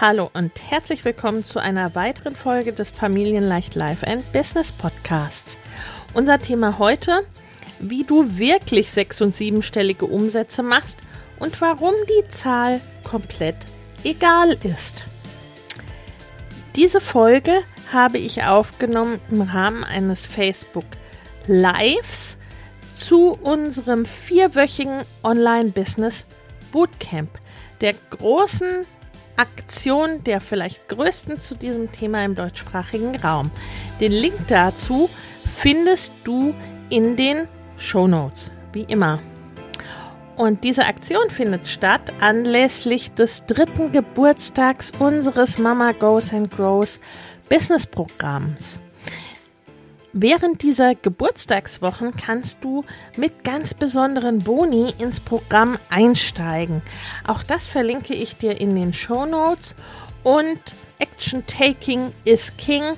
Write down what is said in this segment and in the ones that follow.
Hallo und herzlich willkommen zu einer weiteren Folge des Familienleicht Life and Business Podcasts. Unser Thema heute, wie du wirklich sechs- und siebenstellige Umsätze machst und warum die Zahl komplett egal ist. Diese Folge habe ich aufgenommen im Rahmen eines Facebook Lives zu unserem vierwöchigen Online-Business Bootcamp, der großen Aktion der vielleicht größten zu diesem Thema im deutschsprachigen Raum. Den Link dazu findest du in den Show Notes, wie immer. Und diese Aktion findet statt anlässlich des dritten Geburtstags unseres Mama Goes and Grows Business Programms. Während dieser Geburtstagswochen kannst du mit ganz besonderen Boni ins Programm einsteigen. Auch das verlinke ich dir in den Show Notes. Und Action Taking is King.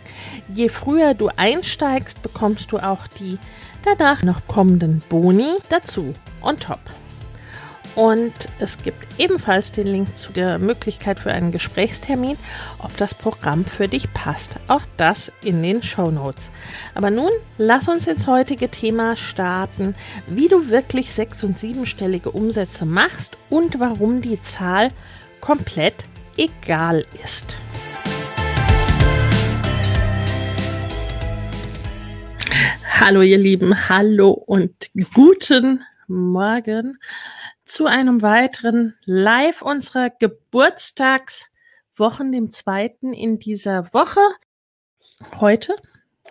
Je früher du einsteigst, bekommst du auch die danach noch kommenden Boni dazu on top. Und es gibt ebenfalls den Link zu der Möglichkeit für einen Gesprächstermin, ob das Programm für dich passt. Auch das in den Show Notes. Aber nun lass uns ins heutige Thema starten, wie du wirklich sechs- und siebenstellige Umsätze machst und warum die Zahl komplett egal ist. Hallo ihr Lieben, hallo und guten Morgen zu einem weiteren Live unserer Geburtstagswochen, dem zweiten in dieser Woche. Heute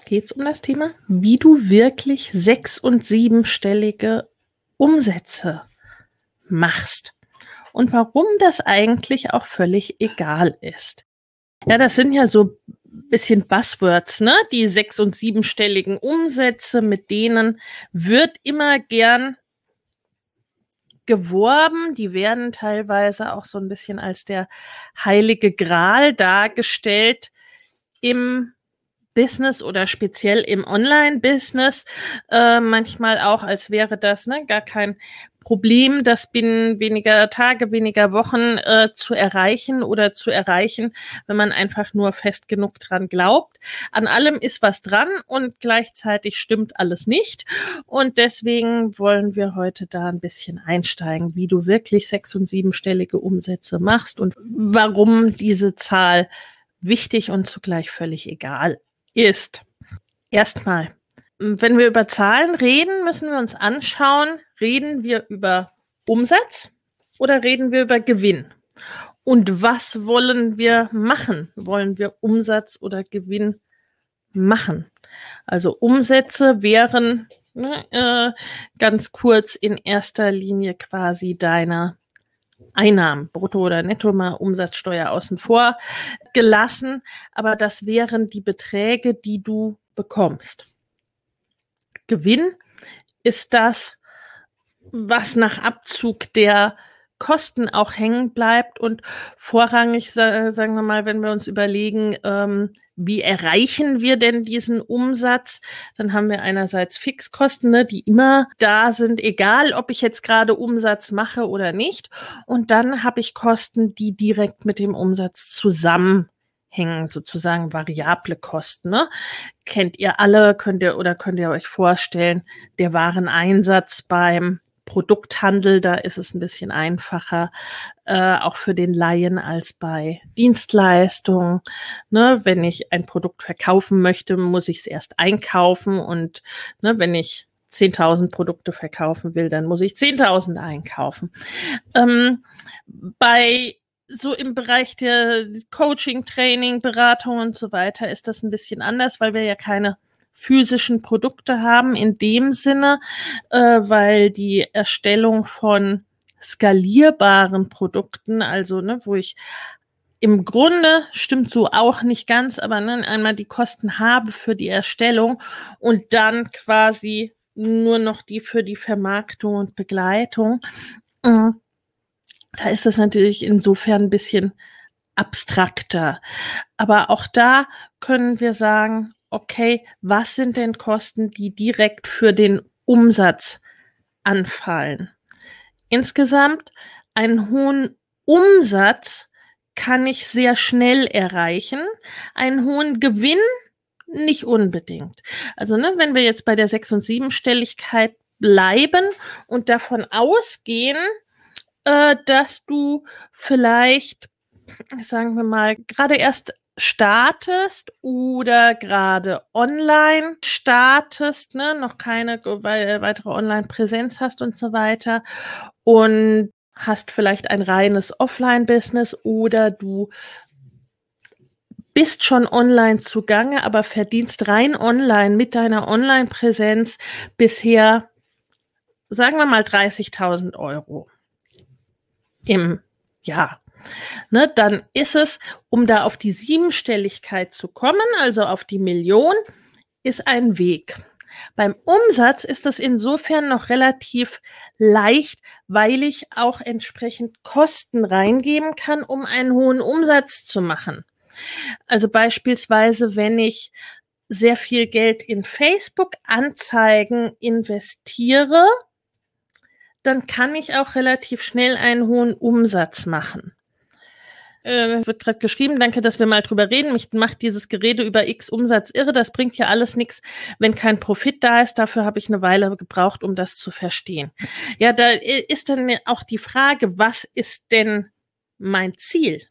geht es um das Thema, wie du wirklich sechs- und siebenstellige Umsätze machst und warum das eigentlich auch völlig egal ist. Ja, das sind ja so bisschen Buzzwords, ne? Die sechs- und siebenstelligen Umsätze, mit denen wird immer gern geworben. Die werden teilweise auch so ein bisschen als der heilige Gral dargestellt im Business oder speziell im Online-Business. Äh, manchmal auch, als wäre das ne, gar kein Problem, das binnen weniger Tage, weniger Wochen äh, zu erreichen oder zu erreichen, wenn man einfach nur fest genug dran glaubt. An allem ist was dran und gleichzeitig stimmt alles nicht. Und deswegen wollen wir heute da ein bisschen einsteigen, wie du wirklich sechs- und siebenstellige Umsätze machst und warum diese Zahl wichtig und zugleich völlig egal ist. Erstmal, wenn wir über Zahlen reden, müssen wir uns anschauen, reden wir über Umsatz oder reden wir über Gewinn? Und was wollen wir machen? Wollen wir Umsatz oder Gewinn machen? Also Umsätze wären ne, äh, ganz kurz in erster Linie quasi deine Einnahmen, Brutto- oder Netto mal Umsatzsteuer außen vor gelassen, aber das wären die Beträge, die du bekommst. Gewinn ist das, was nach Abzug der Kosten auch hängen bleibt und vorrangig, sagen wir mal, wenn wir uns überlegen, ähm, wie erreichen wir denn diesen Umsatz, dann haben wir einerseits Fixkosten, ne, die immer da sind, egal ob ich jetzt gerade Umsatz mache oder nicht. Und dann habe ich Kosten, die direkt mit dem Umsatz zusammenhängen, sozusagen variable Kosten. Ne? Kennt ihr alle, könnt ihr oder könnt ihr euch vorstellen, der Wareneinsatz beim Produkthandel, da ist es ein bisschen einfacher, äh, auch für den Laien als bei Dienstleistungen. Ne, wenn ich ein Produkt verkaufen möchte, muss ich es erst einkaufen und ne, wenn ich 10.000 Produkte verkaufen will, dann muss ich 10.000 einkaufen. Ähm, bei so im Bereich der Coaching, Training, Beratung und so weiter ist das ein bisschen anders, weil wir ja keine physischen Produkte haben in dem Sinne, äh, weil die Erstellung von skalierbaren Produkten, also ne, wo ich im Grunde stimmt so auch nicht ganz, aber ne, einmal die Kosten habe für die Erstellung und dann quasi nur noch die für die Vermarktung und Begleitung. Äh, da ist das natürlich insofern ein bisschen abstrakter. Aber auch da können wir sagen, okay, was sind denn Kosten, die direkt für den Umsatz anfallen? Insgesamt einen hohen Umsatz kann ich sehr schnell erreichen, einen hohen Gewinn nicht unbedingt. Also, ne, wenn wir jetzt bei der sechs- und siebenstelligkeit bleiben und davon ausgehen, äh, dass du vielleicht, sagen wir mal, gerade erst startest oder gerade online startest, ne, noch keine weitere Online-Präsenz hast und so weiter und hast vielleicht ein reines Offline-Business oder du bist schon online zugange, aber verdienst rein online mit deiner Online-Präsenz bisher, sagen wir mal, 30.000 Euro im Jahr ne, dann ist es, um da auf die Siebenstelligkeit zu kommen, also auf die Million, ist ein Weg. Beim Umsatz ist das insofern noch relativ leicht, weil ich auch entsprechend Kosten reingeben kann, um einen hohen Umsatz zu machen. Also beispielsweise, wenn ich sehr viel Geld in Facebook-Anzeigen investiere, dann kann ich auch relativ schnell einen hohen Umsatz machen äh, wird gerade geschrieben, danke, dass wir mal drüber reden. Mich macht dieses Gerede über X Umsatz irre. Das bringt ja alles nichts, wenn kein Profit da ist. Dafür habe ich eine Weile gebraucht, um das zu verstehen. Ja, da ist dann auch die Frage, was ist denn mein Ziel?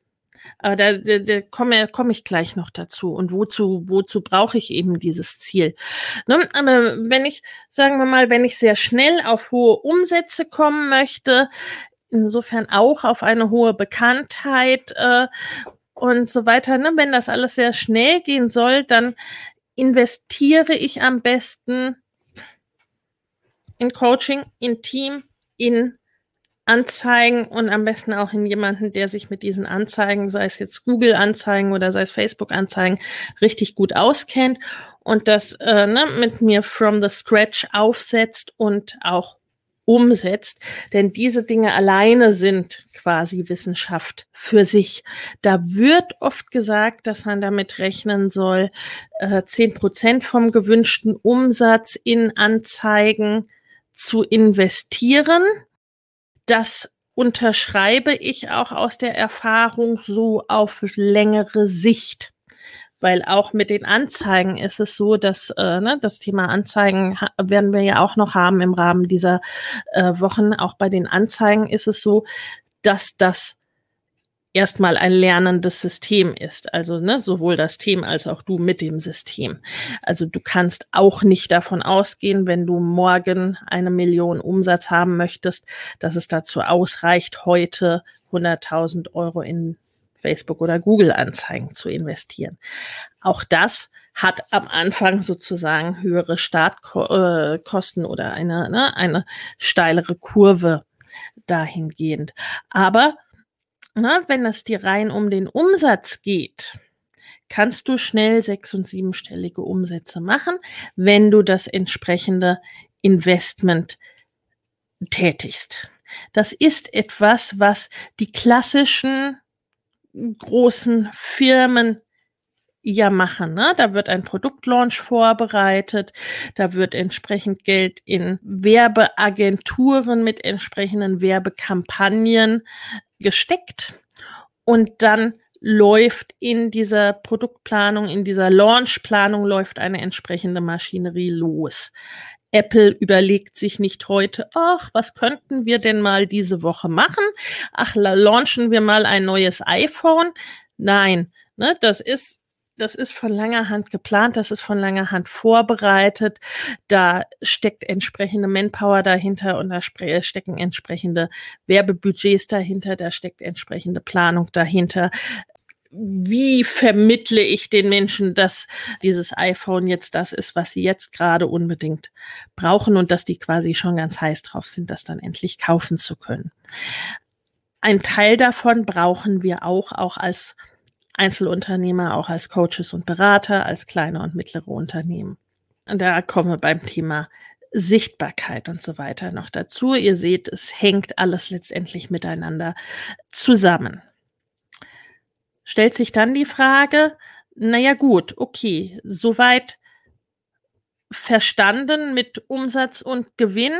Aber da, da, da komme komm ich gleich noch dazu. Und wozu, wozu brauche ich eben dieses Ziel? Ne? Aber wenn ich, sagen wir mal, wenn ich sehr schnell auf hohe Umsätze kommen möchte, insofern auch auf eine hohe Bekanntheit äh, und so weiter. Ne? Wenn das alles sehr schnell gehen soll, dann investiere ich am besten in Coaching, in Team, in Anzeigen und am besten auch in jemanden, der sich mit diesen Anzeigen, sei es jetzt Google-Anzeigen oder sei es Facebook-Anzeigen, richtig gut auskennt und das äh, ne, mit mir from the scratch aufsetzt und auch umsetzt. Denn diese Dinge alleine sind quasi Wissenschaft für sich. Da wird oft gesagt, dass man damit rechnen soll, zehn äh, Prozent vom gewünschten Umsatz in Anzeigen zu investieren. Das unterschreibe ich auch aus der Erfahrung so auf längere Sicht weil auch mit den Anzeigen ist es so, dass äh, ne, das Thema Anzeigen werden wir ja auch noch haben im Rahmen dieser äh, Wochen. Auch bei den Anzeigen ist es so, dass das erstmal ein lernendes System ist. Also ne, sowohl das Team als auch du mit dem System. Also du kannst auch nicht davon ausgehen, wenn du morgen eine Million Umsatz haben möchtest, dass es dazu ausreicht, heute 100.000 Euro in Facebook oder Google Anzeigen zu investieren. Auch das hat am Anfang sozusagen höhere Startkosten oder eine, ne, eine steilere Kurve dahingehend. Aber ne, wenn es dir rein um den Umsatz geht, kannst du schnell sechs- und siebenstellige Umsätze machen, wenn du das entsprechende Investment tätigst. Das ist etwas, was die klassischen großen Firmen ja machen. Ne? Da wird ein Produktlaunch vorbereitet, da wird entsprechend Geld in Werbeagenturen mit entsprechenden Werbekampagnen gesteckt und dann läuft in dieser Produktplanung, in dieser Launchplanung läuft eine entsprechende Maschinerie los. Apple überlegt sich nicht heute, ach, was könnten wir denn mal diese Woche machen? Ach, launchen wir mal ein neues iPhone. Nein, ne, das ist das ist von langer Hand geplant, das ist von langer Hand vorbereitet. Da steckt entsprechende Manpower dahinter und da stecken entsprechende Werbebudgets dahinter, da steckt entsprechende Planung dahinter wie vermittle ich den Menschen, dass dieses iPhone jetzt das ist, was sie jetzt gerade unbedingt brauchen und dass die quasi schon ganz heiß drauf sind, das dann endlich kaufen zu können. Ein Teil davon brauchen wir auch, auch als Einzelunternehmer, auch als Coaches und Berater, als kleine und mittlere Unternehmen. Und da kommen wir beim Thema Sichtbarkeit und so weiter noch dazu. Ihr seht, es hängt alles letztendlich miteinander zusammen stellt sich dann die Frage, naja gut, okay, soweit verstanden mit Umsatz und Gewinn.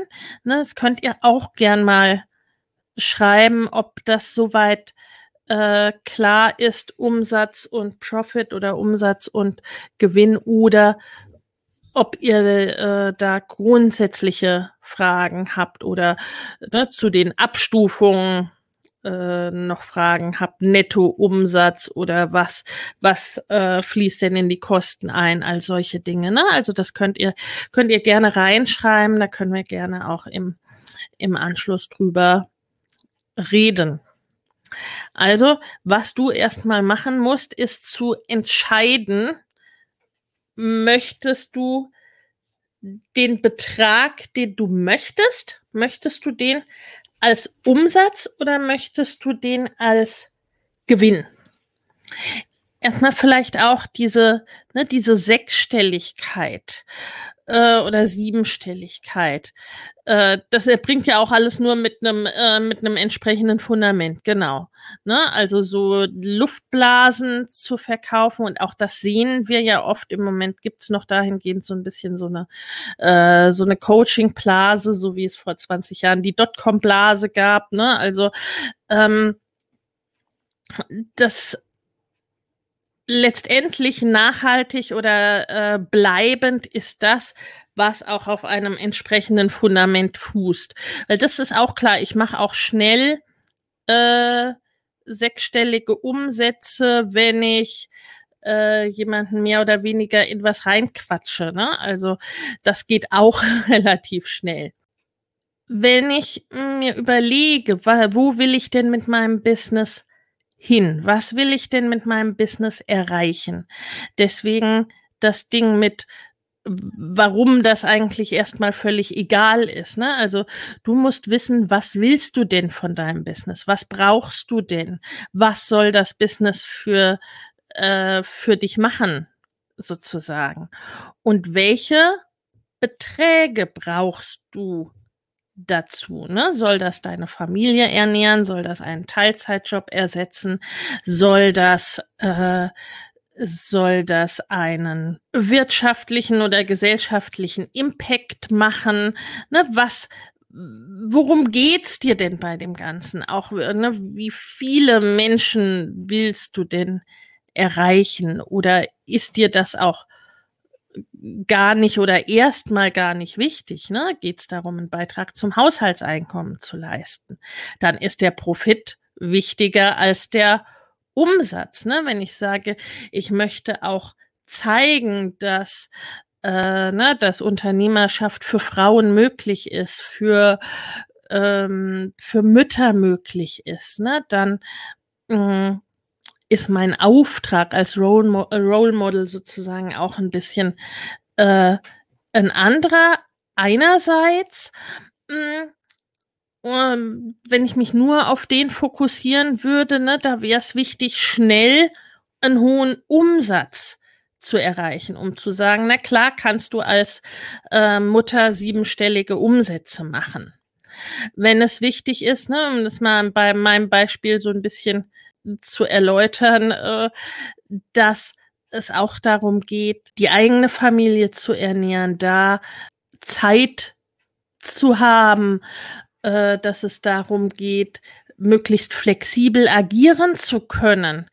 Ne, das könnt ihr auch gern mal schreiben, ob das soweit äh, klar ist, Umsatz und Profit oder Umsatz und Gewinn oder ob ihr äh, da grundsätzliche Fragen habt oder ne, zu den Abstufungen äh, noch Fragen habt, Nettoumsatz oder was, was äh, fließt denn in die Kosten ein, all solche Dinge. Ne? Also das könnt ihr, könnt ihr gerne reinschreiben, da können wir gerne auch im, im Anschluss drüber reden. Also, was du erstmal machen musst, ist zu entscheiden, möchtest du den Betrag, den du möchtest, möchtest du den als Umsatz oder möchtest du den als Gewinn? Erstmal vielleicht auch diese, ne, diese Sechsstelligkeit äh, oder Siebenstelligkeit. Äh, das bringt ja auch alles nur mit einem äh, mit einem entsprechenden Fundament, genau. Ne? Also so Luftblasen zu verkaufen und auch das sehen wir ja oft im Moment gibt's noch dahingehend so ein bisschen so eine äh, so eine Coaching-Blase, so wie es vor 20 Jahren die Dotcom-Blase gab. Ne? Also ähm, das letztendlich nachhaltig oder äh, bleibend ist das, was auch auf einem entsprechenden Fundament fußt. Weil das ist auch klar, ich mache auch schnell äh, sechsstellige Umsätze, wenn ich äh, jemanden mehr oder weniger in was reinquatsche. Ne? Also das geht auch relativ schnell. Wenn ich mir überlege, wo will ich denn mit meinem Business hin? Was will ich denn mit meinem Business erreichen? Deswegen das Ding mit warum das eigentlich erstmal völlig egal ist. Ne? Also du musst wissen, was willst du denn von deinem Business? Was brauchst du denn? Was soll das Business für, äh, für dich machen, sozusagen? Und welche Beträge brauchst du dazu. Ne? Soll das deine Familie ernähren? Soll das einen Teilzeitjob ersetzen? Soll das äh, soll das einen wirtschaftlichen oder gesellschaftlichen Impact machen? Ne? Was worum geht's dir denn bei dem Ganzen? Auch ne, wie viele Menschen willst du denn erreichen? Oder ist dir das auch gar nicht oder erstmal gar nicht wichtig. Ne? Geht es darum, einen Beitrag zum Haushaltseinkommen zu leisten. Dann ist der Profit wichtiger als der Umsatz. Ne? Wenn ich sage, ich möchte auch zeigen, dass äh, ne, dass Unternehmerschaft für Frauen möglich ist, für ähm, für Mütter möglich ist, ne, dann mh, mm, ist mein Auftrag als Role, Mo äh, Role Model sozusagen auch ein bisschen äh, ein anderer. Einerseits, mh, hm, wenn ich mich nur auf den fokussieren würde, ne, da wäre es wichtig, schnell einen hohen Umsatz zu erreichen, um zu sagen, na klar, kannst du als äh, Mutter siebenstellige Umsätze machen. Wenn es wichtig ist, ne, um das mal bei meinem Beispiel so ein bisschen zu erläutern, äh, dass es auch darum geht, die eigene Familie zu ernähren, da Zeit zu haben, äh, dass es darum geht, möglichst flexibel agieren zu können.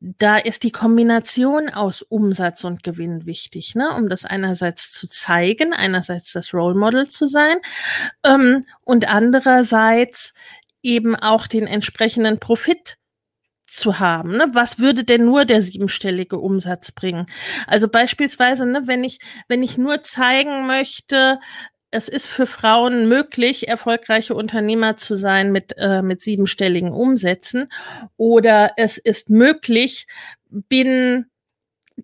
da ist die Kombination aus Umsatz und Gewinn wichtig, ne? um das einerseits zu zeigen, einerseits das Role Model zu sein ähm, und andererseits eben auch den entsprechenden Profit zu haben. Ne? Was würde denn nur der siebenstellige Umsatz bringen? Also beispielsweise, ne, wenn ich, wenn ich nur zeigen möchte, es ist für Frauen möglich, erfolgreiche Unternehmer zu sein mit, äh, mit siebenstelligen Umsätzen. Oder es ist möglich, binnen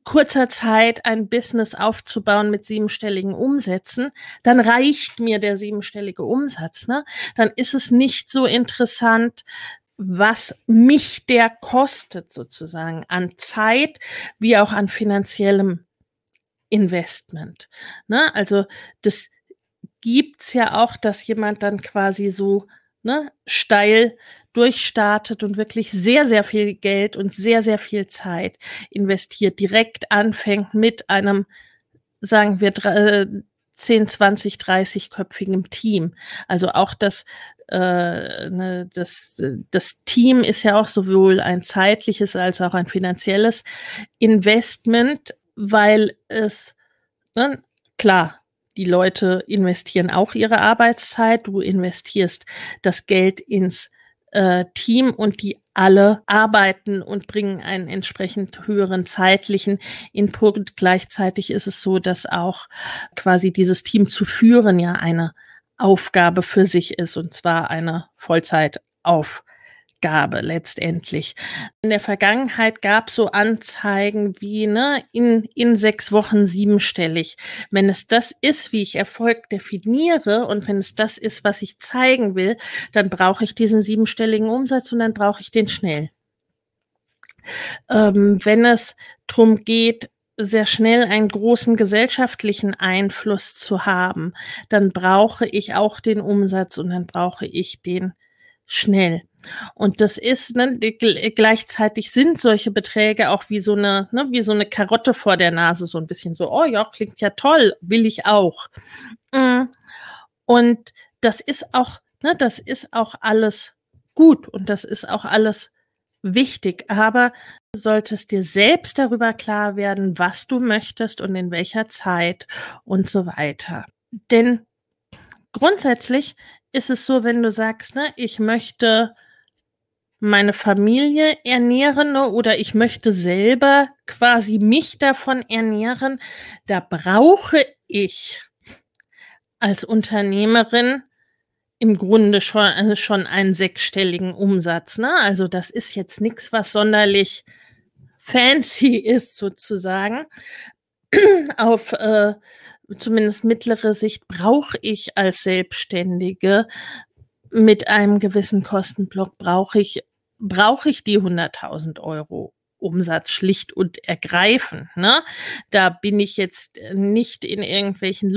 kurzer Zeit ein Business aufzubauen mit siebenstelligen Umsätzen, dann reicht mir der siebenstellige Umsatz. Ne? Dann ist es nicht so interessant, was mich der kostet sozusagen an Zeit wie auch an finanziellem Investment. Ne? Also das gibt's ja auch, dass jemand dann quasi so ne, steil durchstartet und wirklich sehr, sehr viel Geld und sehr, sehr viel Zeit investiert, direkt anfängt mit einem, sagen wir, 10, 20, 30-köpfigen Team. Also auch das, äh, ne, das, das Team ist ja auch sowohl ein zeitliches als auch ein finanzielles Investment, weil es, ne, klar, die Leute investieren auch ihre Arbeitszeit, du investierst das Geld ins äh, Team und die alle arbeiten und bringen einen entsprechend höheren zeitlichen Input. Gleichzeitig ist es so, dass auch quasi dieses Team zu führen ja eine Aufgabe für sich ist und zwar eine Vollzeitaufgabe. Aufgabe letztendlich. In der Vergangenheit gab so Anzeigen wie ne, in, in sechs Wochen siebenstellig. Wenn es das ist, wie ich Erfolg definiere und wenn es das ist, was ich zeigen will, dann brauche ich diesen siebenstelligen Umsatz und dann brauche ich den schnell. Ähm, wenn es darum geht, sehr schnell einen großen gesellschaftlichen Einfluss zu haben, dann brauche ich auch den Umsatz und dann brauche ich den schnell. Und das ist, ne, gleichzeitig sind solche Beträge auch wie so eine, ne, wie so eine Karotte vor der Nase, so ein bisschen so, oh ja, klingt ja toll, will ich auch. Mm. Und das ist auch, ne, das ist auch alles gut und das ist auch alles wichtig. Aber du solltest dir selbst darüber klar werden, was du möchtest und in welcher Zeit und so weiter. Denn grundsätzlich ist es so, wenn du sagst, ne, ich möchte meine Familie ernähren ne, oder ich möchte selber quasi mich davon ernähren, da brauche ich als Unternehmerin im Grunde schon, also schon einen sechsstelligen Umsatz. Ne? Also das ist jetzt nichts, was sonderlich fancy ist sozusagen. Auf äh, zumindest mittlere Sicht brauche ich als Selbstständige mit einem gewissen Kostenblock brauche ich brauche ich die 100.000 Euro Umsatz schlicht und ergreifend. Ne? Da bin ich jetzt nicht in irgendwelchen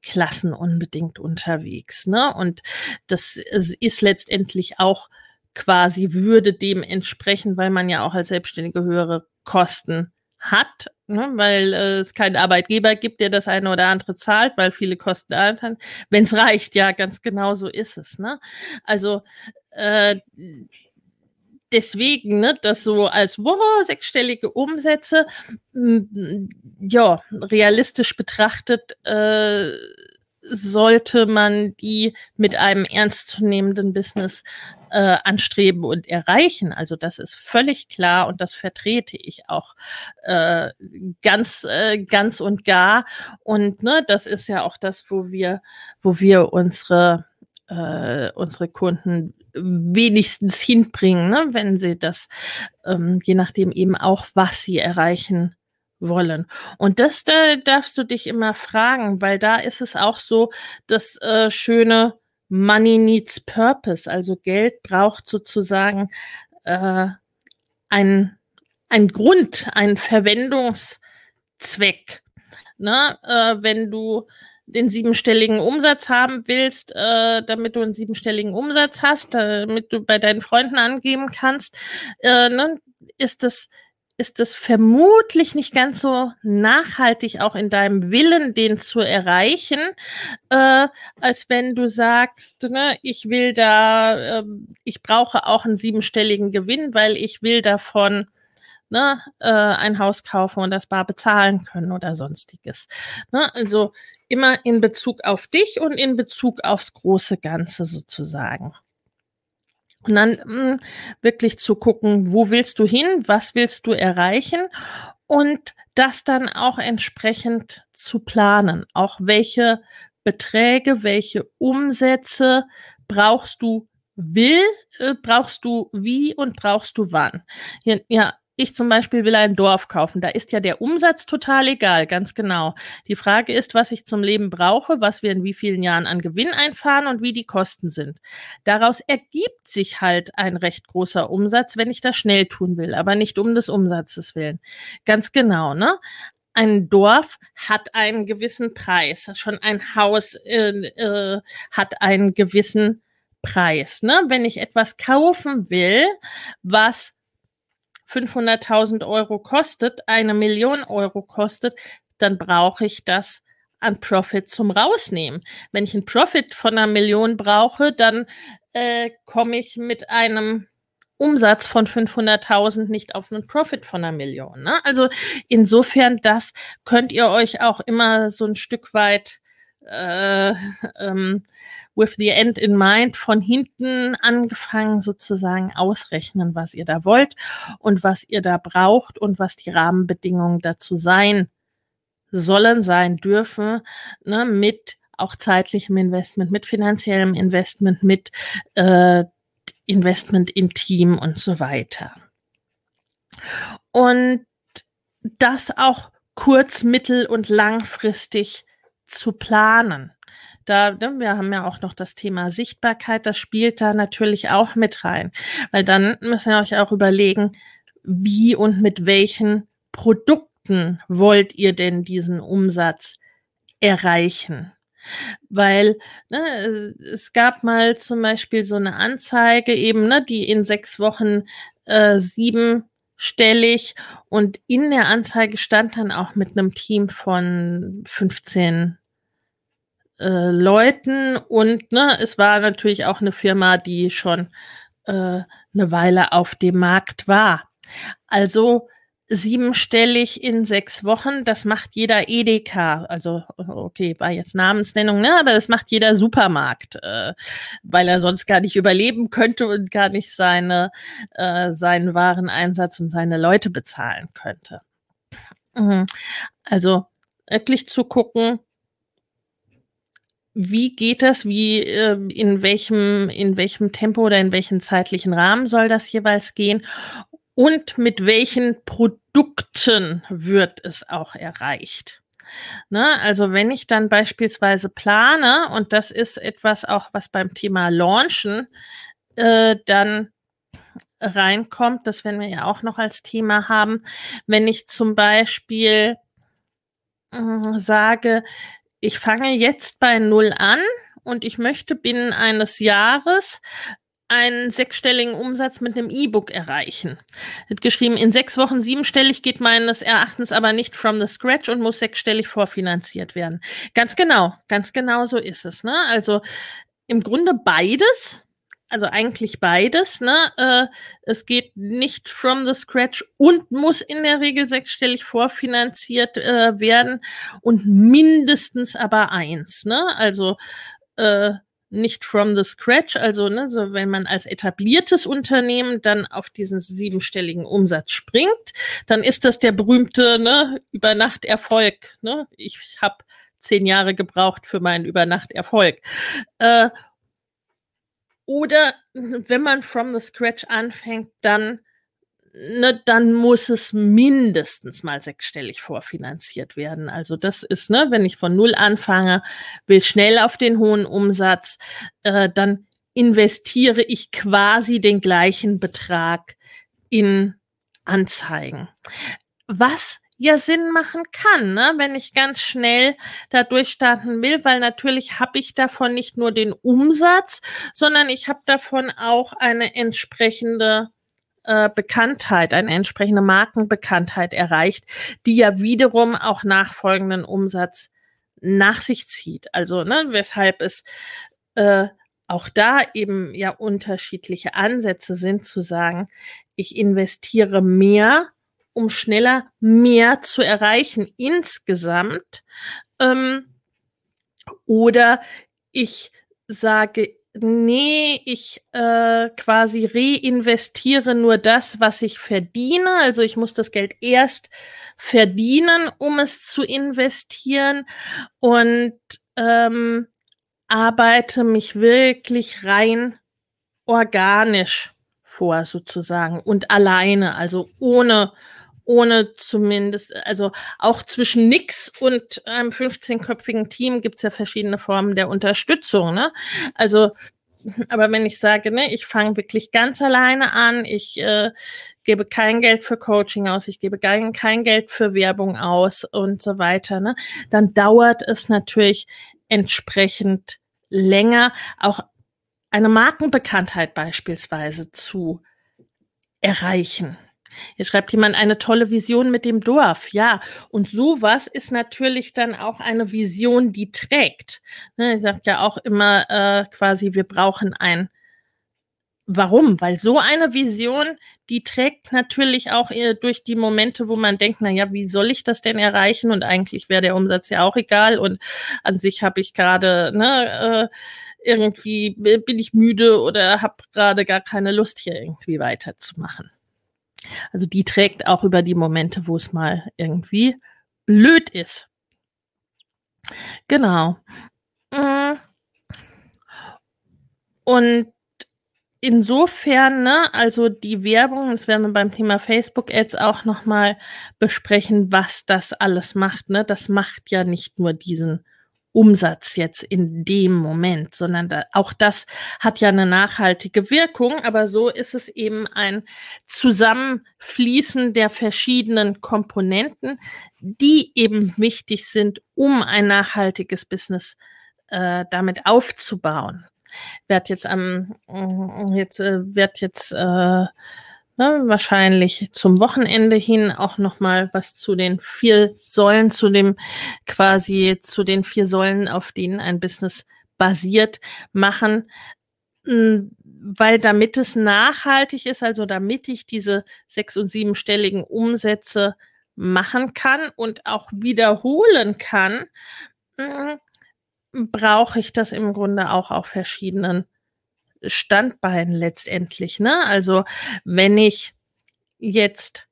Luxusklassen unbedingt unterwegs. Ne? Und das ist letztendlich auch quasi würde dem entsprechen, weil man ja auch als Selbstständige höhere Kosten hat, ne, weil äh, es keinen Arbeitgeber gibt, der das eine oder andere zahlt, weil viele Kosten haben. Wenn es reicht, ja, ganz genau so ist es. Ne? Also äh, deswegen, ne, das so als wow, sechsstellige Umsätze, ja, realistisch betrachtet äh, sollte man die mit einem ernstzunehmenden Business äh, anstreben und erreichen. Also das ist völlig klar und das vertrete ich auch äh, ganz, äh, ganz und gar. Und ne, das ist ja auch das, wo wir, wo wir unsere äh, unsere Kunden wenigstens hinbringen, ne, wenn sie das, ähm, je nachdem eben auch, was sie erreichen wollen. Und das da darfst du dich immer fragen, weil da ist es auch so, das äh, schöne Money needs purpose, also Geld braucht sozusagen äh, ein, ein Grund, einen Verwendungszweck. Ne? Äh, wenn du den siebenstelligen Umsatz haben willst, äh, damit du einen siebenstelligen Umsatz hast, damit du bei deinen Freunden angeben kannst, äh, ne, ist das ist es vermutlich nicht ganz so nachhaltig auch in deinem Willen, den zu erreichen, äh, als wenn du sagst, ne, ich will da, äh, ich brauche auch einen siebenstelligen Gewinn, weil ich will davon ne, äh, ein Haus kaufen und das bar bezahlen können oder sonstiges. Ne? Also immer in Bezug auf dich und in Bezug aufs große Ganze sozusagen. Und dann mh, hm, wirklich zu gucken, wo willst du hin, was willst du erreichen und das dann auch entsprechend zu planen. Auch welche Beträge, welche Umsätze brauchst du will, äh, brauchst du wie und brauchst du wann. Ja, ich zum Beispiel will ein Dorf kaufen. Da ist ja der Umsatz total egal, ganz genau. Die Frage ist, was ich zum Leben brauche, was wir in wie vielen Jahren an Gewinn einfahren und wie die Kosten sind. Daraus ergibt sich halt ein recht großer Umsatz, wenn ich das schnell tun will, aber nicht um des Umsatzes willen. Ganz genau, ne? ein Dorf hat einen gewissen Preis. Schon ein Haus äh, äh, hat einen gewissen Preis. Ne? Wenn ich etwas kaufen will, was 500.000 Euro kostet, eine Million Euro kostet, dann brauche ich das an Profit zum Rausnehmen. Wenn ich einen Profit von einer Million brauche, dann äh, komme ich mit einem Umsatz von 500.000 nicht auf einen Profit von einer Million. Ne? Also insofern, das könnt ihr euch auch immer so ein Stück weit äh, ähm, with the end in mind von hinten angefangen sozusagen ausrechnen, was ihr da wollt und was ihr da braucht und was die Rahmenbedingungen dazu sein sollen, sein dürfen, ne, mit auch zeitlichem Investment, mit finanziellem Investment, mit äh, Investment in Team und so weiter. Und das auch kurz-, mittel- und langfristig zu planen. Da, ne, wir haben ja auch noch das Thema Sichtbarkeit, das spielt da natürlich auch mit rein. Weil dann müssen wir euch auch überlegen, wie und mit welchen Produkten wollt ihr denn diesen Umsatz erreichen? Weil ne, es gab mal zum Beispiel so eine Anzeige eben, ne, die in sechs Wochen äh, siebenstellig und in der Anzeige stand dann auch mit einem Team von 15 äh, Leuten und ne, es war natürlich auch eine Firma, die schon äh, eine Weile auf dem Markt war. Also siebenstellig in sechs Wochen, das macht jeder Edeka. Also, okay, war jetzt Namensnennung, ne? aber das macht jeder Supermarkt, äh, weil er sonst gar nicht überleben könnte und gar nicht seine, äh, seinen Wareneinsatz und seine Leute bezahlen könnte. Mhm. Also wirklich zu gucken, wie geht das? Wie äh, in welchem in welchem Tempo oder in welchem zeitlichen Rahmen soll das jeweils gehen? Und mit welchen Produkten wird es auch erreicht? Ne, also wenn ich dann beispielsweise plane, und das ist etwas auch, was beim Thema Launchen äh, dann reinkommt, das werden wir ja auch noch als Thema haben, wenn ich zum Beispiel äh, sage, ich fange jetzt bei Null an und ich möchte binnen eines Jahres einen sechsstelligen Umsatz mit einem E-Book erreichen. Wird geschrieben, in sechs Wochen siebenstellig geht meines Erachtens aber nicht from the scratch und muss sechsstellig vorfinanziert werden. Ganz genau, ganz genau so ist es. Ne? Also im Grunde beides also eigentlich beides, ne? Äh, es geht nicht from the scratch und muss in der Regel sechsstellig vorfinanziert äh, werden und mindestens aber eins, ne? Also äh, nicht from the scratch, also ne, so wenn man als etabliertes Unternehmen dann auf diesen siebenstelligen Umsatz springt, dann ist das der berühmte ne, Übernachterfolg. Ne? Ich habe zehn Jahre gebraucht für meinen Übernachterfolg. Äh, oder wenn man from the scratch anfängt, dann, ne, dann muss es mindestens mal sechsstellig vorfinanziert werden. Also das ist, ne, wenn ich von null anfange, will schnell auf den hohen Umsatz, äh, dann investiere ich quasi den gleichen Betrag in Anzeigen. Was ja Sinn machen kann, ne? wenn ich ganz schnell da durchstarten will, weil natürlich habe ich davon nicht nur den Umsatz, sondern ich habe davon auch eine entsprechende äh, Bekanntheit, eine entsprechende Markenbekanntheit erreicht, die ja wiederum auch nachfolgenden Umsatz nach sich zieht. Also, ne, weshalb es äh, auch da eben ja unterschiedliche Ansätze sind zu sagen, ich investiere mehr um schneller mehr zu erreichen insgesamt. Ähm, oder ich sage, nee, ich äh, quasi reinvestiere nur das, was ich verdiene. Also ich muss das Geld erst verdienen, um es zu investieren und ähm, arbeite mich wirklich rein organisch vor, sozusagen, und alleine, also ohne ohne zumindest, also auch zwischen nix und einem 15-köpfigen Team gibt es ja verschiedene Formen der Unterstützung. Ne? Also, aber wenn ich sage, ne, ich fange wirklich ganz alleine an, ich äh, gebe kein Geld für Coaching aus, ich gebe kein, kein Geld für Werbung aus und so weiter, ne, dann dauert es natürlich entsprechend länger, auch eine Markenbekanntheit beispielsweise zu erreichen. Hier schreibt jemand eine tolle Vision mit dem Dorf. Ja, und sowas ist natürlich dann auch eine Vision, die trägt. Ne, ich sage ja auch immer äh, quasi, wir brauchen ein Warum? Weil so eine Vision, die trägt natürlich auch äh, durch die Momente, wo man denkt, na ja, wie soll ich das denn erreichen? Und eigentlich wäre der Umsatz ja auch egal. Und an sich habe ich gerade, ne, äh, irgendwie bin ich müde oder habe gerade gar keine Lust, hier irgendwie weiterzumachen. Also die trägt auch über die Momente, wo es mal irgendwie blöd ist. Genau. Mm. Und insofern, ne, also die Werbung, das werden wir beim Thema Facebook Ads auch nochmal besprechen, was das alles macht, ne? Das macht ja nicht nur diesen Umsatz jetzt in dem Moment, sondern da, auch das hat ja eine nachhaltige Wirkung, aber so ist es eben ein Zusammenfließen der verschiedenen Komponenten, die eben wichtig sind, um ein nachhaltiges Business äh, damit aufzubauen. Werd jetzt am jetzt äh, wird jetzt äh, ne, wahrscheinlich zum Wochenende hin auch noch mal was zu den vier Säulen, zu dem quasi zu den vier Säulen, auf denen ein Business basiert, machen, hm, weil damit es nachhaltig ist, also damit ich diese sechs- und siebenstelligen Umsätze machen kann und auch wiederholen kann, hm, brauche ich das im Grunde auch auf verschiedenen Standbein letztendlich. Ne? Also wenn ich jetzt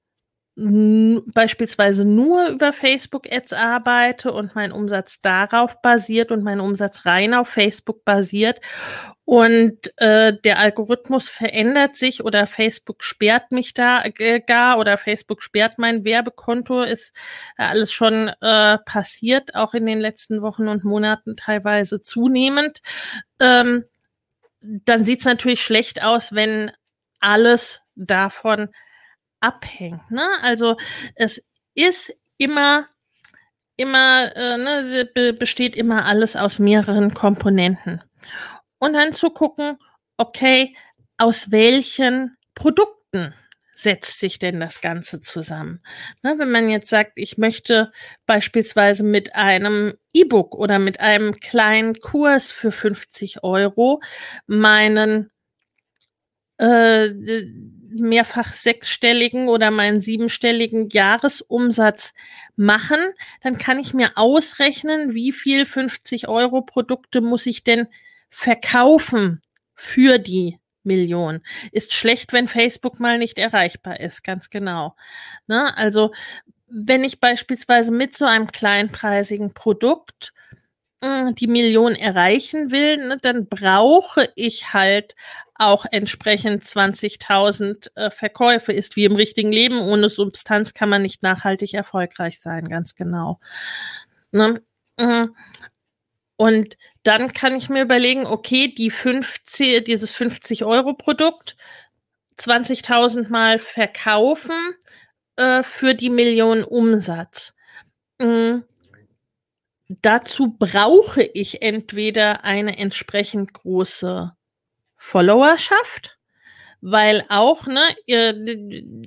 beispielsweise nur über Facebook Ads arbeite und mein Umsatz darauf basiert und mein Umsatz rein auf Facebook basiert und äh, der Algorithmus verändert sich oder Facebook sperrt mich da äh, gar oder Facebook sperrt mein Werbekonto, ist alles schon äh, passiert, auch in den letzten Wochen und Monaten teilweise zunehmend. Ähm, dann sieht es natürlich schlecht aus, wenn alles davon abhängt. Ne? Also es ist immer, immer, äh, ne, be besteht immer alles aus mehreren Komponenten. Und dann zu gucken, okay, aus welchen Produkten setzt sich denn das Ganze zusammen? Ne, wenn man jetzt sagt, ich möchte beispielsweise mit einem E-Book oder mit einem kleinen Kurs für 50 Euro meinen äh, mehrfach sechsstelligen oder meinen siebenstelligen Jahresumsatz machen, dann kann ich mir ausrechnen, wie viel 50 Euro Produkte muss ich denn verkaufen für die Millionen. Ist schlecht, wenn Facebook mal nicht erreichbar ist, ganz genau. Ne? Also, wenn ich beispielsweise mit so einem kleinpreisigen Produkt äh, die Million erreichen will, ne, dann brauche ich halt auch entsprechend 20.000 äh, Verkäufe. Ist wie im richtigen Leben. Ohne Substanz kann man nicht nachhaltig erfolgreich sein, ganz genau. Ne? Und dann kann ich mir überlegen, okay, die 50, dieses 50 Euro Produkt 20.000 Mal verkaufen äh, für die Million Umsatz. Mhm. Dazu brauche ich entweder eine entsprechend große Followerschaft weil auch, ne, ihr,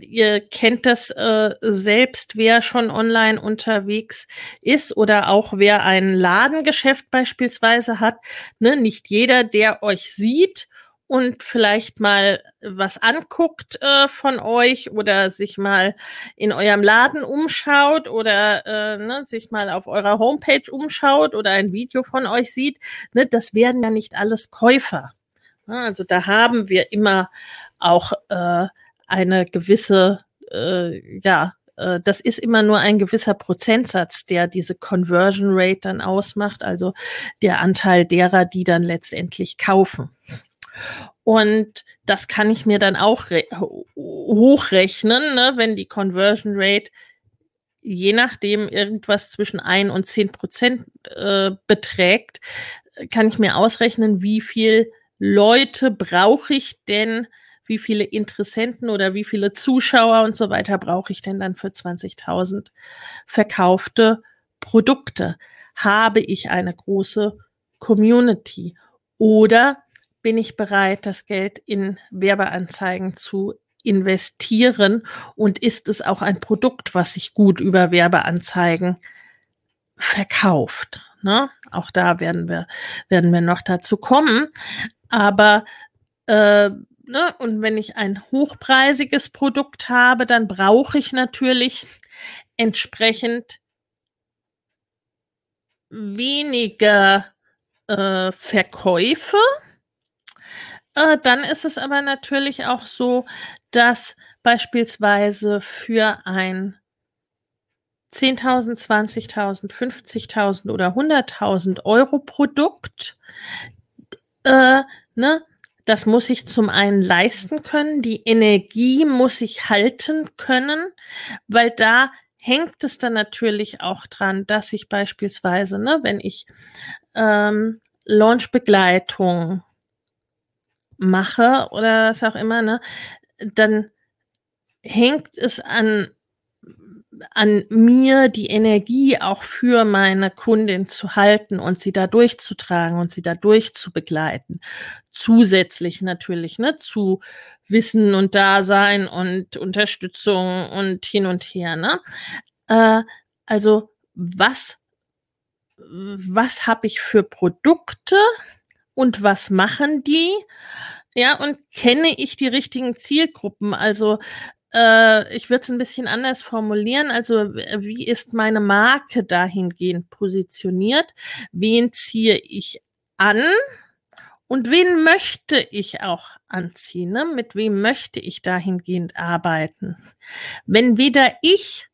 ihr kennt das äh, selbst, wer schon online unterwegs ist oder auch wer ein Ladengeschäft beispielsweise hat, ne, nicht jeder, der euch sieht und vielleicht mal was anguckt äh, von euch oder sich mal in eurem Laden umschaut oder äh, ne, sich mal auf eurer Homepage umschaut oder ein Video von euch sieht, ne, das werden ja nicht alles Käufer. Also da haben wir immer auch äh, eine gewisse, äh, ja, äh, das ist immer nur ein gewisser Prozentsatz, der diese Conversion Rate dann ausmacht, also der Anteil derer, die dann letztendlich kaufen. Und das kann ich mir dann auch hochrechnen, ne, wenn die Conversion Rate je nachdem irgendwas zwischen ein und zehn Prozent äh, beträgt, kann ich mir ausrechnen, wie viel Leute brauche ich denn, wie viele Interessenten oder wie viele Zuschauer und so weiter brauche ich denn dann für 20.000 verkaufte Produkte? Habe ich eine große Community? Oder bin ich bereit, das Geld in Werbeanzeigen zu investieren? Und ist es auch ein Produkt, was sich gut über Werbeanzeigen verkauft? Ne? Auch da werden wir, werden wir noch dazu kommen. Aber äh, ne, und wenn ich ein hochpreisiges Produkt habe, dann brauche ich natürlich entsprechend weniger äh, Verkäufe. Äh, dann ist es aber natürlich auch so, dass beispielsweise für ein 10.000, 20.000, 50.000 oder 100.000 Euro Produkt, äh, ne, das muss ich zum einen leisten können, die Energie muss ich halten können, weil da hängt es dann natürlich auch dran, dass ich beispielsweise, ne, wenn ich ähm, Launchbegleitung mache oder was auch immer, ne, dann hängt es an, an mir, die Energie auch für meine Kundin zu halten und sie da durchzutragen und sie da durchzubegleiten. Zusätzlich natürlich, ne, zu Wissen und Dasein und Unterstützung und hin und her, ne. Äh, also was, was habe ich für Produkte? und was machen die? Ja, und kenne ich die richtigen Zielgruppen? Also äh, ich würde es ein bisschen anders formulieren. Also wie ist meine Marke dahingehend positioniert? Wen ziehe ich an? Und wen möchte ich auch anziehen? Ne? Mit wem möchte ich dahingehend arbeiten? Wenn weder ich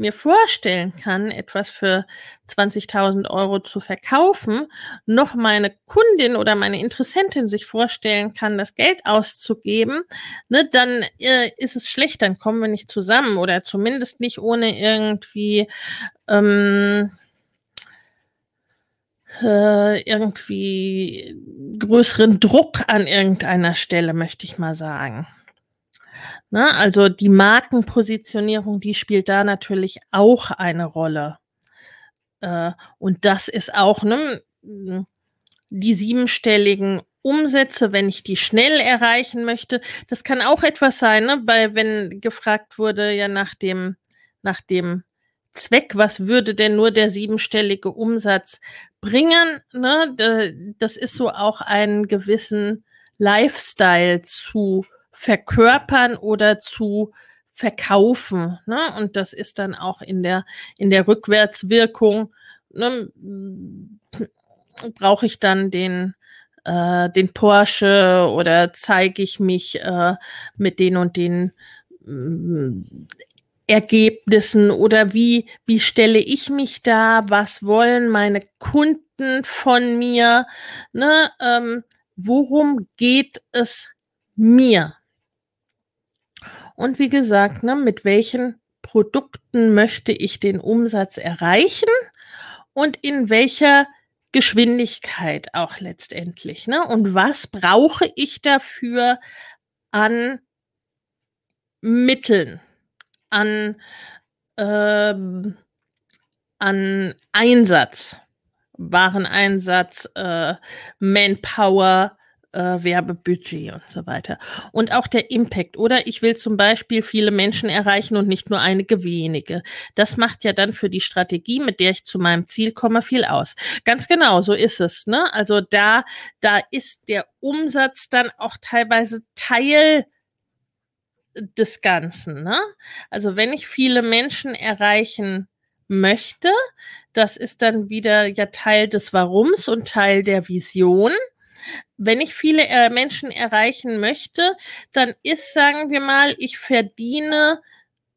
mir vorstellen kann, etwas für 20.000 Euro zu verkaufen, noch meine Kundin oder meine Interessentin sich vorstellen kann, das Geld auszugeben, ne, dann äh, ist es schlecht, dann kommen wir nicht zusammen oder zumindest nicht ohne irgendwie ähm, äh, irgendwie größeren Druck an irgendeiner Stelle, möchte ich mal sagen. Ne? Also die Markenpositionierung, die spielt da natürlich auch eine Rolle. Äh, und das ist auch ne, die siebenstelligen Umsätze, wenn ich die schnell erreichen möchte. Das kann auch etwas sein, ne? weil wenn gefragt wurde ja nach dem, nach dem Zweck, was würde denn nur der siebenstellige Umsatz bringen? Ne? Das ist so auch einen gewissen Lifestyle zu verkörpern oder zu verkaufen. Ne? Und das ist dann auch in der, in der Rückwärtswirkung, ne, brauche ich dann den, äh, den Porsche oder zeige ich mich äh, mit den und den äh, Ergebnissen oder wie, wie stelle ich mich da? Was wollen meine Kunden von mir? Ne? Ähm, worum geht es mir? Und wie gesagt, ne, mit welchen Produkten möchte ich den Umsatz erreichen und in welcher Geschwindigkeit auch letztendlich. Ne? Und was brauche ich dafür an Mitteln, an, ähm, an Einsatz, Wareneinsatz, äh, Manpower, äh, Werbebudget und so weiter. Und auch der Impact. Oder ich will zum Beispiel viele Menschen erreichen und nicht nur einige wenige. Das macht ja dann für die Strategie, mit der ich zu meinem Ziel komme, viel aus. Ganz genau, so ist es. Ne? Also da, da ist der Umsatz dann auch teilweise Teil des Ganzen. Ne? Also wenn ich viele Menschen erreichen möchte, das ist dann wieder ja Teil des Warums und Teil der Vision wenn ich viele äh, Menschen erreichen möchte, dann ist, sagen wir mal, ich verdiene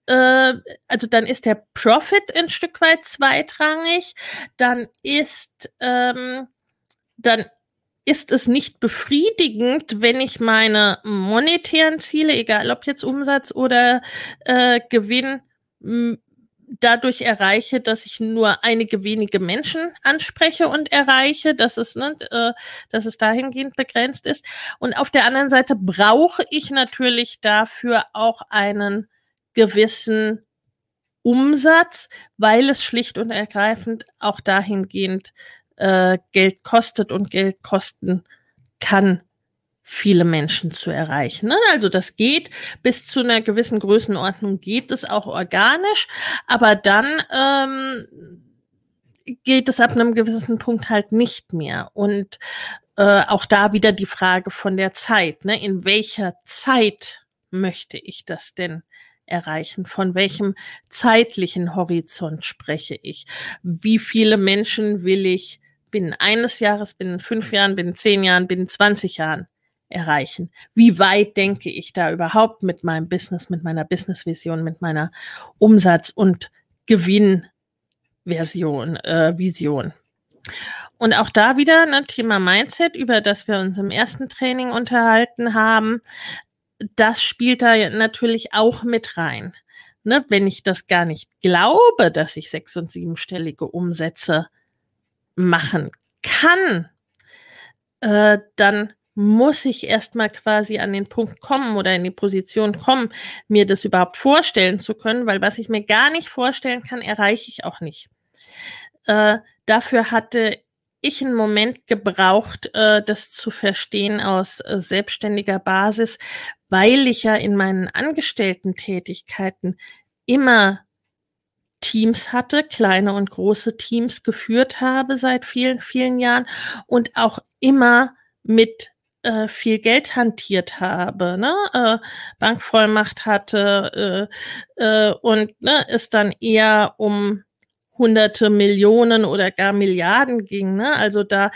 äh, also dann ist der Profit ein Stück weit zweitrangig, dann ist, ähm, dann ist es nicht befriedigend, wenn ich meine monetären Ziele, egal ob jetzt Umsatz oder äh, Gewinn, dadurch erreiche, dass ich nur einige wenige Menschen anspreche und erreiche, dass es, ne, äh, dass es dahingehend begrenzt ist. Und auf der anderen Seite brauche ich natürlich dafür auch einen gewissen Umsatz, weil es schlicht und ergreifend auch dahingehend äh, Geld kostet und Geld kosten kann viele Menschen zu erreichen. Ne? Also das geht bis zu einer gewissen Größenordnung geht es auch organisch, aber dann ähm, geht es ab einem gewissen Punkt halt nicht mehr. Und äh, auch da wieder die Frage von der Zeit. Ne? In welcher Zeit möchte ich das denn erreichen? Von welchem zeitlichen Horizont spreche ich? Wie viele Menschen will ich binnen eines Jahres, binnen fünf Jahren, binnen zehn Jahren, binnen 20 Jahren erreichen? Wie weit denke ich da überhaupt mit meinem Business, mit meiner Businessvision, mit meiner Umsatz- und Gewinnversion, äh, Vision? Und auch da wieder ne, Thema Mindset, über das wir uns im ersten Training unterhalten haben. Das spielt da natürlich auch mit rein. Ne, wenn ich das gar nicht glaube, dass ich sechs- und siebenstellige Umsätze machen kann, äh, dann muss ich erstmal quasi an den Punkt kommen oder in die Position kommen, mir das überhaupt vorstellen zu können, weil was ich mir gar nicht vorstellen kann, erreiche ich auch nicht. Äh, dafür hatte ich einen Moment gebraucht, äh, das zu verstehen aus äh, selbstständiger Basis, weil ich ja in meinen Angestellten-Tätigkeiten immer Teams hatte, kleine und große Teams geführt habe seit vielen, vielen Jahren und auch immer mit äh, viel Geld hantiert habe, ne? äh, Bankvollmacht hatte äh, äh, und ne, es dann eher um hunderte Millionen oder gar Milliarden ging. Ne? Also da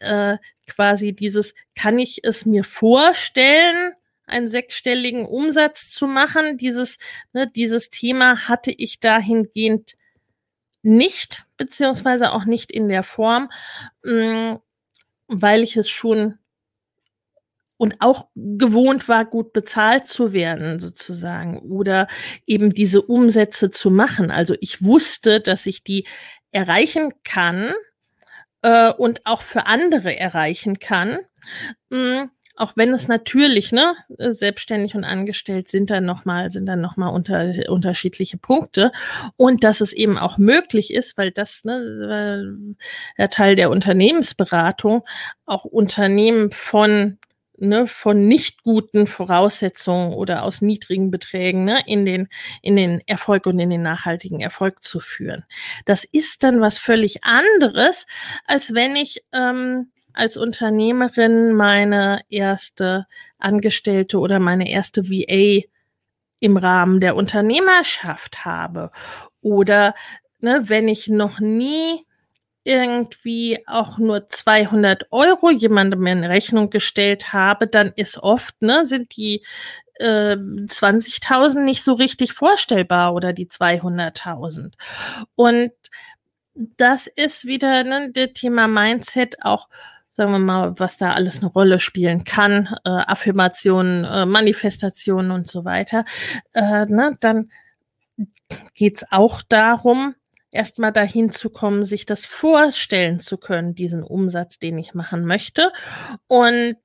äh, quasi dieses, kann ich es mir vorstellen, einen sechsstelligen Umsatz zu machen? Dieses, ne, dieses Thema hatte ich dahingehend nicht, beziehungsweise auch nicht in der Form, mh, mm, weil ich es schon und auch gewohnt war, gut bezahlt zu werden, sozusagen, oder eben diese Umsätze zu machen. Also ich wusste, dass ich die erreichen kann äh, und auch für andere erreichen kann. Mh, mm, auch wenn es natürlich, ne, selbstständig und angestellt sind dann nochmal, sind dann nochmal unter, unterschiedliche Punkte. Und dass es eben auch möglich ist, weil das, ne, der Teil der Unternehmensberatung, auch Unternehmen von ne, von nicht guten Voraussetzungen oder aus niedrigen Beträgen ne, in, den, in den Erfolg und in den nachhaltigen Erfolg zu führen. Das ist dann was völlig anderes, als wenn ich ähm, als Unternehmerin meine erste Angestellte oder meine erste VA im Rahmen der Unternehmerschaft habe. Oder ne, wenn ich noch nie irgendwie auch nur 200 Euro jemandem in Rechnung gestellt habe, dann ist oft, ne, sind die äh, 20.000 nicht so richtig vorstellbar oder die 200.000. Und das ist wieder ne, das Thema Mindset auch sagen wir mal, was da alles eine Rolle spielen kann, äh, Affirmationen, äh, Manifestationen und so weiter, äh, ne, dann geht's auch darum, erstmal dahin zu kommen, sich das vorstellen zu können, diesen Umsatz, den ich machen möchte. Und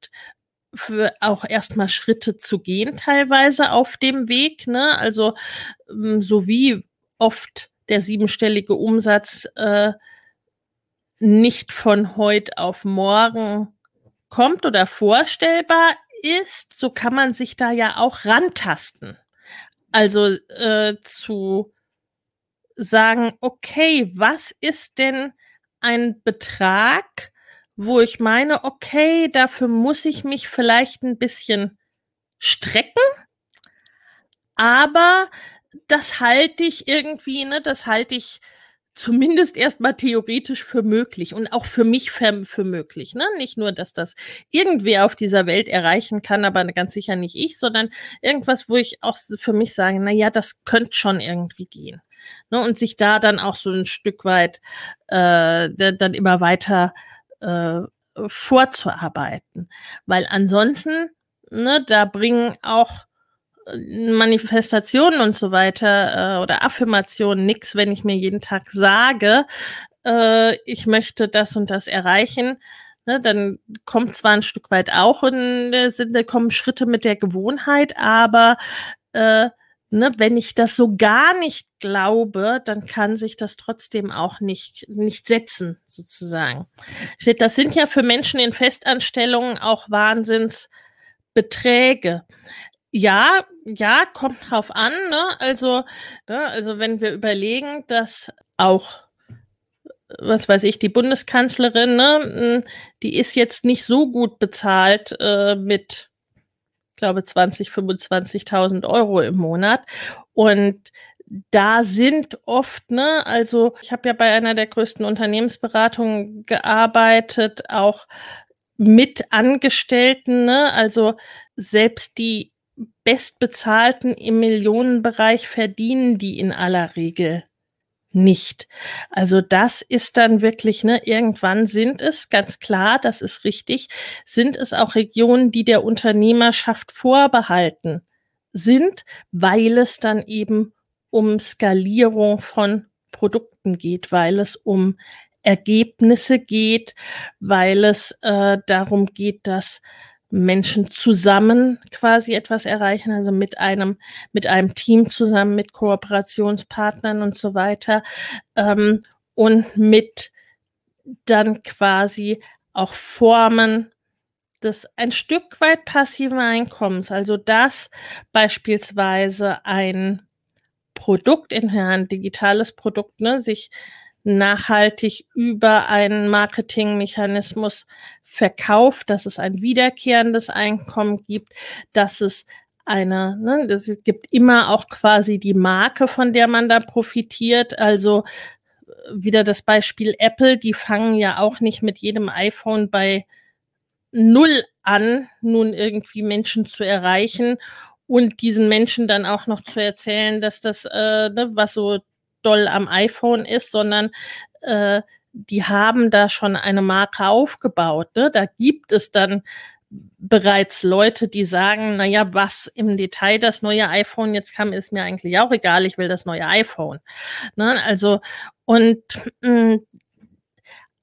für auch erstmal Schritte zu gehen, teilweise auf dem Weg. Ne? Also ähm, so wie oft der siebenstellige Umsatz äh, nicht von heute auf morgen kommt oder vorstellbar ist, so kann man sich da ja auch rantasten. Also äh, zu sagen, okay, was ist denn ein Betrag, wo ich meine, okay, dafür muss ich mich vielleicht ein bisschen strecken, aber das halte ich irgendwie, ne, das halte ich zumindest erstmal theoretisch für möglich und auch für mich für, möglich. Ne? Nicht nur, dass das irgendwer auf dieser Welt erreichen kann, aber ganz sicher nicht ich, sondern irgendwas, wo ich auch für mich sage, na ja, das könnte schon irgendwie gehen. Ne? Und sich da dann auch so ein Stück weit äh, dann immer weiter äh, vorzuarbeiten. Weil ansonsten, ne, da bringen auch Manifestationen und so weiter äh, oder Affirmationen nix, wenn ich mir jeden Tag sage, äh, ich möchte das und das erreichen. Ne, dann kommt zwar ein Stück weit auch in der Sinne, kommen Schritte mit der Gewohnheit, aber äh, ne, wenn ich das so gar nicht glaube, dann kann sich das trotzdem auch nicht, nicht setzen, sozusagen. Das sind ja für Menschen in Festanstellungen auch Wahnsinnsbeträge. Ja, ja, kommt drauf an. Ne? Also, ne, also wenn wir überlegen, dass auch, was weiß ich, die Bundeskanzlerin, ne, die ist jetzt nicht so gut bezahlt äh, mit, glaube 20, 25.000 Euro im Monat. Und da sind oft, ne, also ich habe ja bei einer der größten Unternehmensberatungen gearbeitet, auch mit Angestellten, ne, also selbst die Bestbezahlten im Millionenbereich verdienen die in aller Regel nicht. Also das ist dann wirklich, ne, irgendwann sind es, ganz klar, das ist richtig, sind es auch Regionen, die der Unternehmerschaft vorbehalten sind, weil es dann eben um Skalierung von Produkten geht, weil es um Ergebnisse geht, weil es äh, darum geht, dass Menschen zusammen quasi etwas erreichen, also mit einem, mit einem Team zusammen, mit Kooperationspartnern und so weiter. Ähm, und mit dann quasi auch Formen des ein Stück weit passiven Einkommens, also dass beispielsweise ein Produkt, ein digitales Produkt, ne, sich nachhaltig über einen Marketingmechanismus verkauft, dass es ein wiederkehrendes Einkommen gibt, dass es eine, ne, es gibt immer auch quasi die Marke, von der man da profitiert. Also wieder das Beispiel Apple, die fangen ja auch nicht mit jedem iPhone bei null an, nun irgendwie Menschen zu erreichen und diesen Menschen dann auch noch zu erzählen, dass das, äh, ne, was so doll am iPhone ist, sondern äh, die haben da schon eine Marke aufgebaut. Ne? Da gibt es dann bereits Leute, die sagen, na ja, was im Detail das neue iPhone jetzt kam, ist mir eigentlich auch egal, ich will das neue iPhone. Ne? Also, und mh, mm,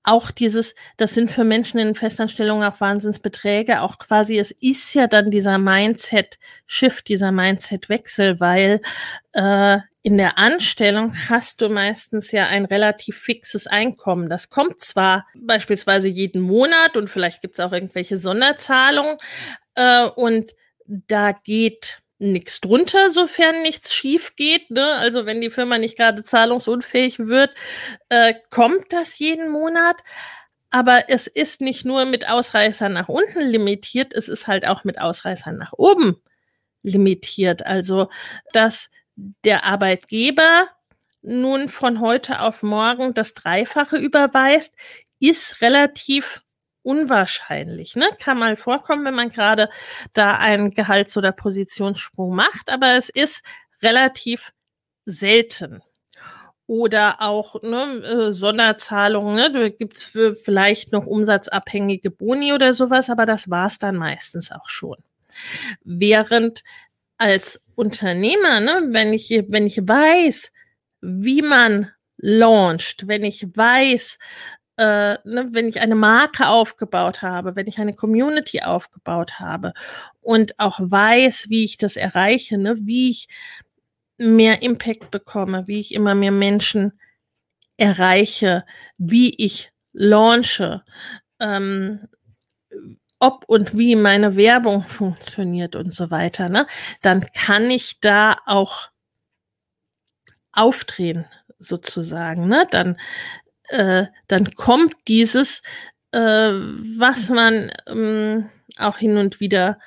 auch dieses, das sind für Menschen in Festanstellungen auch Wahnsinnsbeträge, auch quasi, es ist ja dann dieser Mindset-Shift, dieser Mindset-Wechsel, weil äh, in der Anstellung hast du meistens ja ein relativ fixes Einkommen. Das kommt zwar beispielsweise jeden Monat und vielleicht gibt es auch irgendwelche Sonderzahlungen äh, und da geht nichts drunter, sofern nichts schief geht. Ne? Also wenn die Firma nicht gerade zahlungsunfähig wird, äh, kommt das jeden Monat. Aber es ist nicht nur mit Ausreißern nach unten limitiert, es ist halt auch mit Ausreißern nach oben limitiert. Also, dass der Arbeitgeber nun von heute auf morgen das Dreifache überweist, ist relativ unwahrscheinlich. Ne? Kann mal vorkommen, wenn man gerade da einen Gehalts- oder Positionssprung macht, aber es ist relativ selten. Oder auch ne, äh, Sonderzahlungen, ne? da gibt's für vielleicht noch umsatzabhängige Boni oder sowas, aber das war's dann meistens auch schon. Während als Unternehmer, ne, wenn ich, wenn ich weiß, wie man launcht, wenn ich weiß, äh, ne, wenn ich eine Marke aufgebaut habe, wenn ich eine Community aufgebaut habe und auch weiß, wie ich das erreiche, ne, wie ich mehr Impact bekomme, wie ich immer mehr Menschen erreiche, wie ich launche, ähm, ob und wie meine Werbung funktioniert und so weiter, ne, dann kann ich da auch aufdrehen, sozusagen. Ne? Dann, äh, dann kommt dieses, äh, was man ähm, auch hin und wieder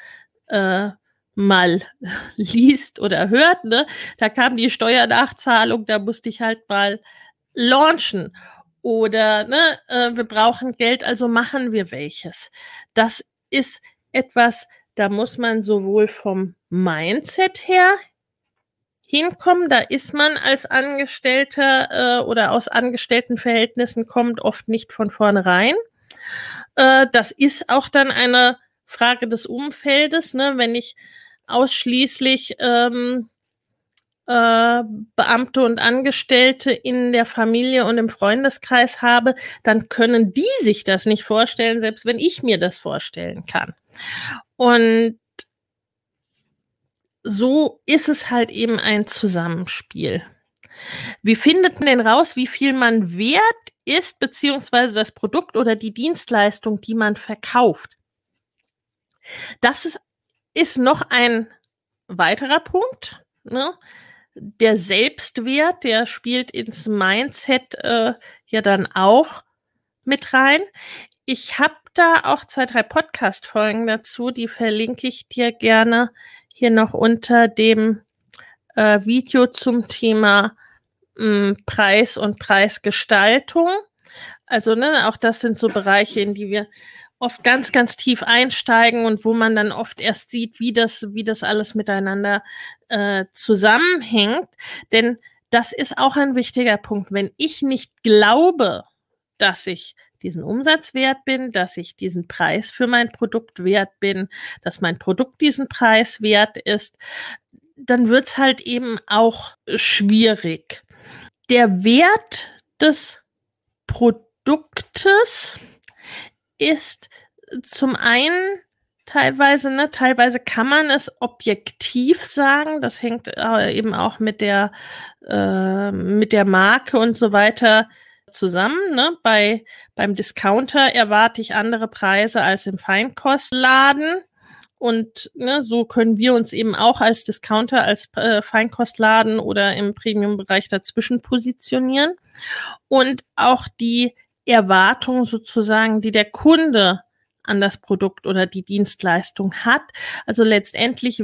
äh, mal liest oder hört. Ne? Da kam die Steuernachzahlung, da musste ich halt mal launchen. Oder ne, äh, wir brauchen Geld, also machen wir welches. Das ist etwas, da muss man sowohl vom Mindset her hinkommen. Da ist man als Angestellter äh, oder aus Angestelltenverhältnissen kommt oft nicht von vornherein. Äh, das ist auch dann eine Frage des Umfeldes. Ne? Wenn ich ausschließlich ähm, äh, Beamte und Angestellte in der Familie und im Freundeskreis habe, dann können die sich das nicht vorstellen, selbst wenn ich mir das vorstellen kann. Und so ist es halt eben ein Zusammenspiel. Wie findet man denn raus, wie viel man wert ist, beziehungsweise das Produkt oder die Dienstleistung, die man verkauft? Das ist, ist noch ein weiterer Punkt. Ne? Der Selbstwert, der spielt ins Mindset äh, ja dann auch mit rein. Ich habe da auch zwei, drei Podcast-Folgen dazu, die verlinke ich dir gerne hier noch unter dem äh, Video zum Thema mh, hm, Preis und Preisgestaltung. Also ne, auch das sind so Bereiche, in die wir oft ganz, ganz tief einsteigen und wo man dann oft erst sieht, wie das, wie das alles miteinander äh, zusammenhängt. Denn das ist auch ein wichtiger Punkt. Wenn ich nicht glaube, dass ich diesen Umsatz wert bin, dass ich diesen Preis für mein Produkt wert bin, dass mein Produkt diesen Preis wert ist, dann wird es halt eben auch schwierig. Der Wert des Produktes ist zum einen teilweise, ne, teilweise kann man es objektiv sagen. Das hängt äh, eben auch mit der, äh, mit der Marke und so weiter zusammen. Ne? Bei, beim Discounter erwarte ich andere Preise als im Feinkostladen. Und ne, so können wir uns eben auch als Discounter, als äh, Feinkostladen oder im Premium-Bereich dazwischen positionieren. Und auch die Erwartung sozusagen, die der Kunde an das Produkt oder die Dienstleistung hat. Also letztendlich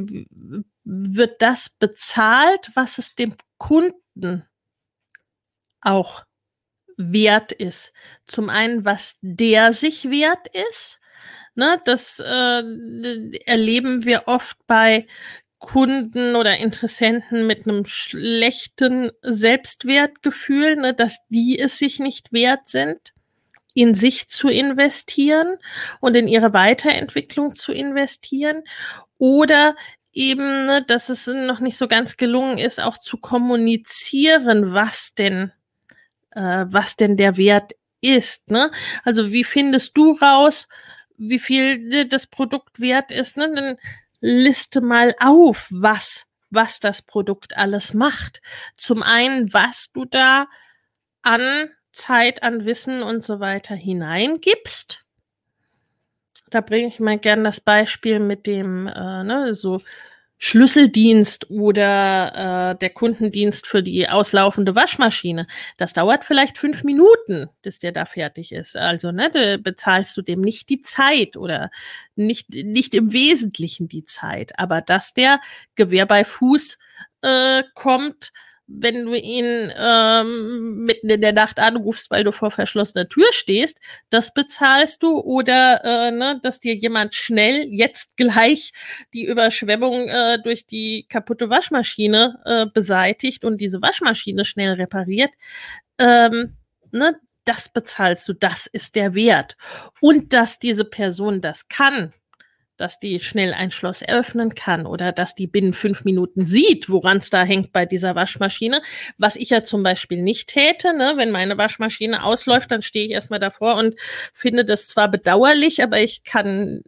wird das bezahlt, was es dem Kunden auch wert ist. Zum einen, was der sich wert ist. Ne, das äh, erleben wir oft bei Kunden oder Interessenten mit einem schlechten Selbstwertgefühl, ne, dass die es sich nicht wert sind, in sich zu investieren und in ihre Weiterentwicklung zu investieren. Oder eben, ne, dass es noch nicht so ganz gelungen ist, auch zu kommunizieren, was denn äh, was denn der Wert ist. Ne? Also wie findest du raus, wie viel das Produkt wert ist? Ne? Dann liste mal auf, was, was das Produkt alles macht. Zum einen, was du da an Zeit, an Wissen und so weiter hineingibst. Da bringe ich mal gern das Beispiel mit dem, äh, ne, so Schlüsseldienst oder äh, der Kundendienst für die auslaufende Waschmaschine. Das dauert vielleicht fünf Minuten, bis der da fertig ist. Also ne, da bezahlst du dem nicht die Zeit oder nicht, nicht im Wesentlichen die Zeit. Aber dass der Gewehr bei Fuß äh, kommt, wenn du ihn ähm, mitten in der Nacht anrufst, weil du vor verschlossener Tür stehst, das bezahlst du oder äh, ne, dass dir jemand schnell jetzt gleich die Überschwemmung äh, durch die kaputte Waschmaschine äh, beseitigt und diese Waschmaschine schnell repariert. Ähm, ne, das bezahlst du, das ist der Wert. Und dass diese Person das kann, dass die schnell ein Schloss öffnen kann oder dass die binnen fünf Minuten sieht, woran es da hängt bei dieser Waschmaschine. Was ich ja zum Beispiel nicht täte, ne? wenn meine Waschmaschine ausläuft, dann stehe ich erstmal davor und finde das zwar bedauerlich, aber ich kann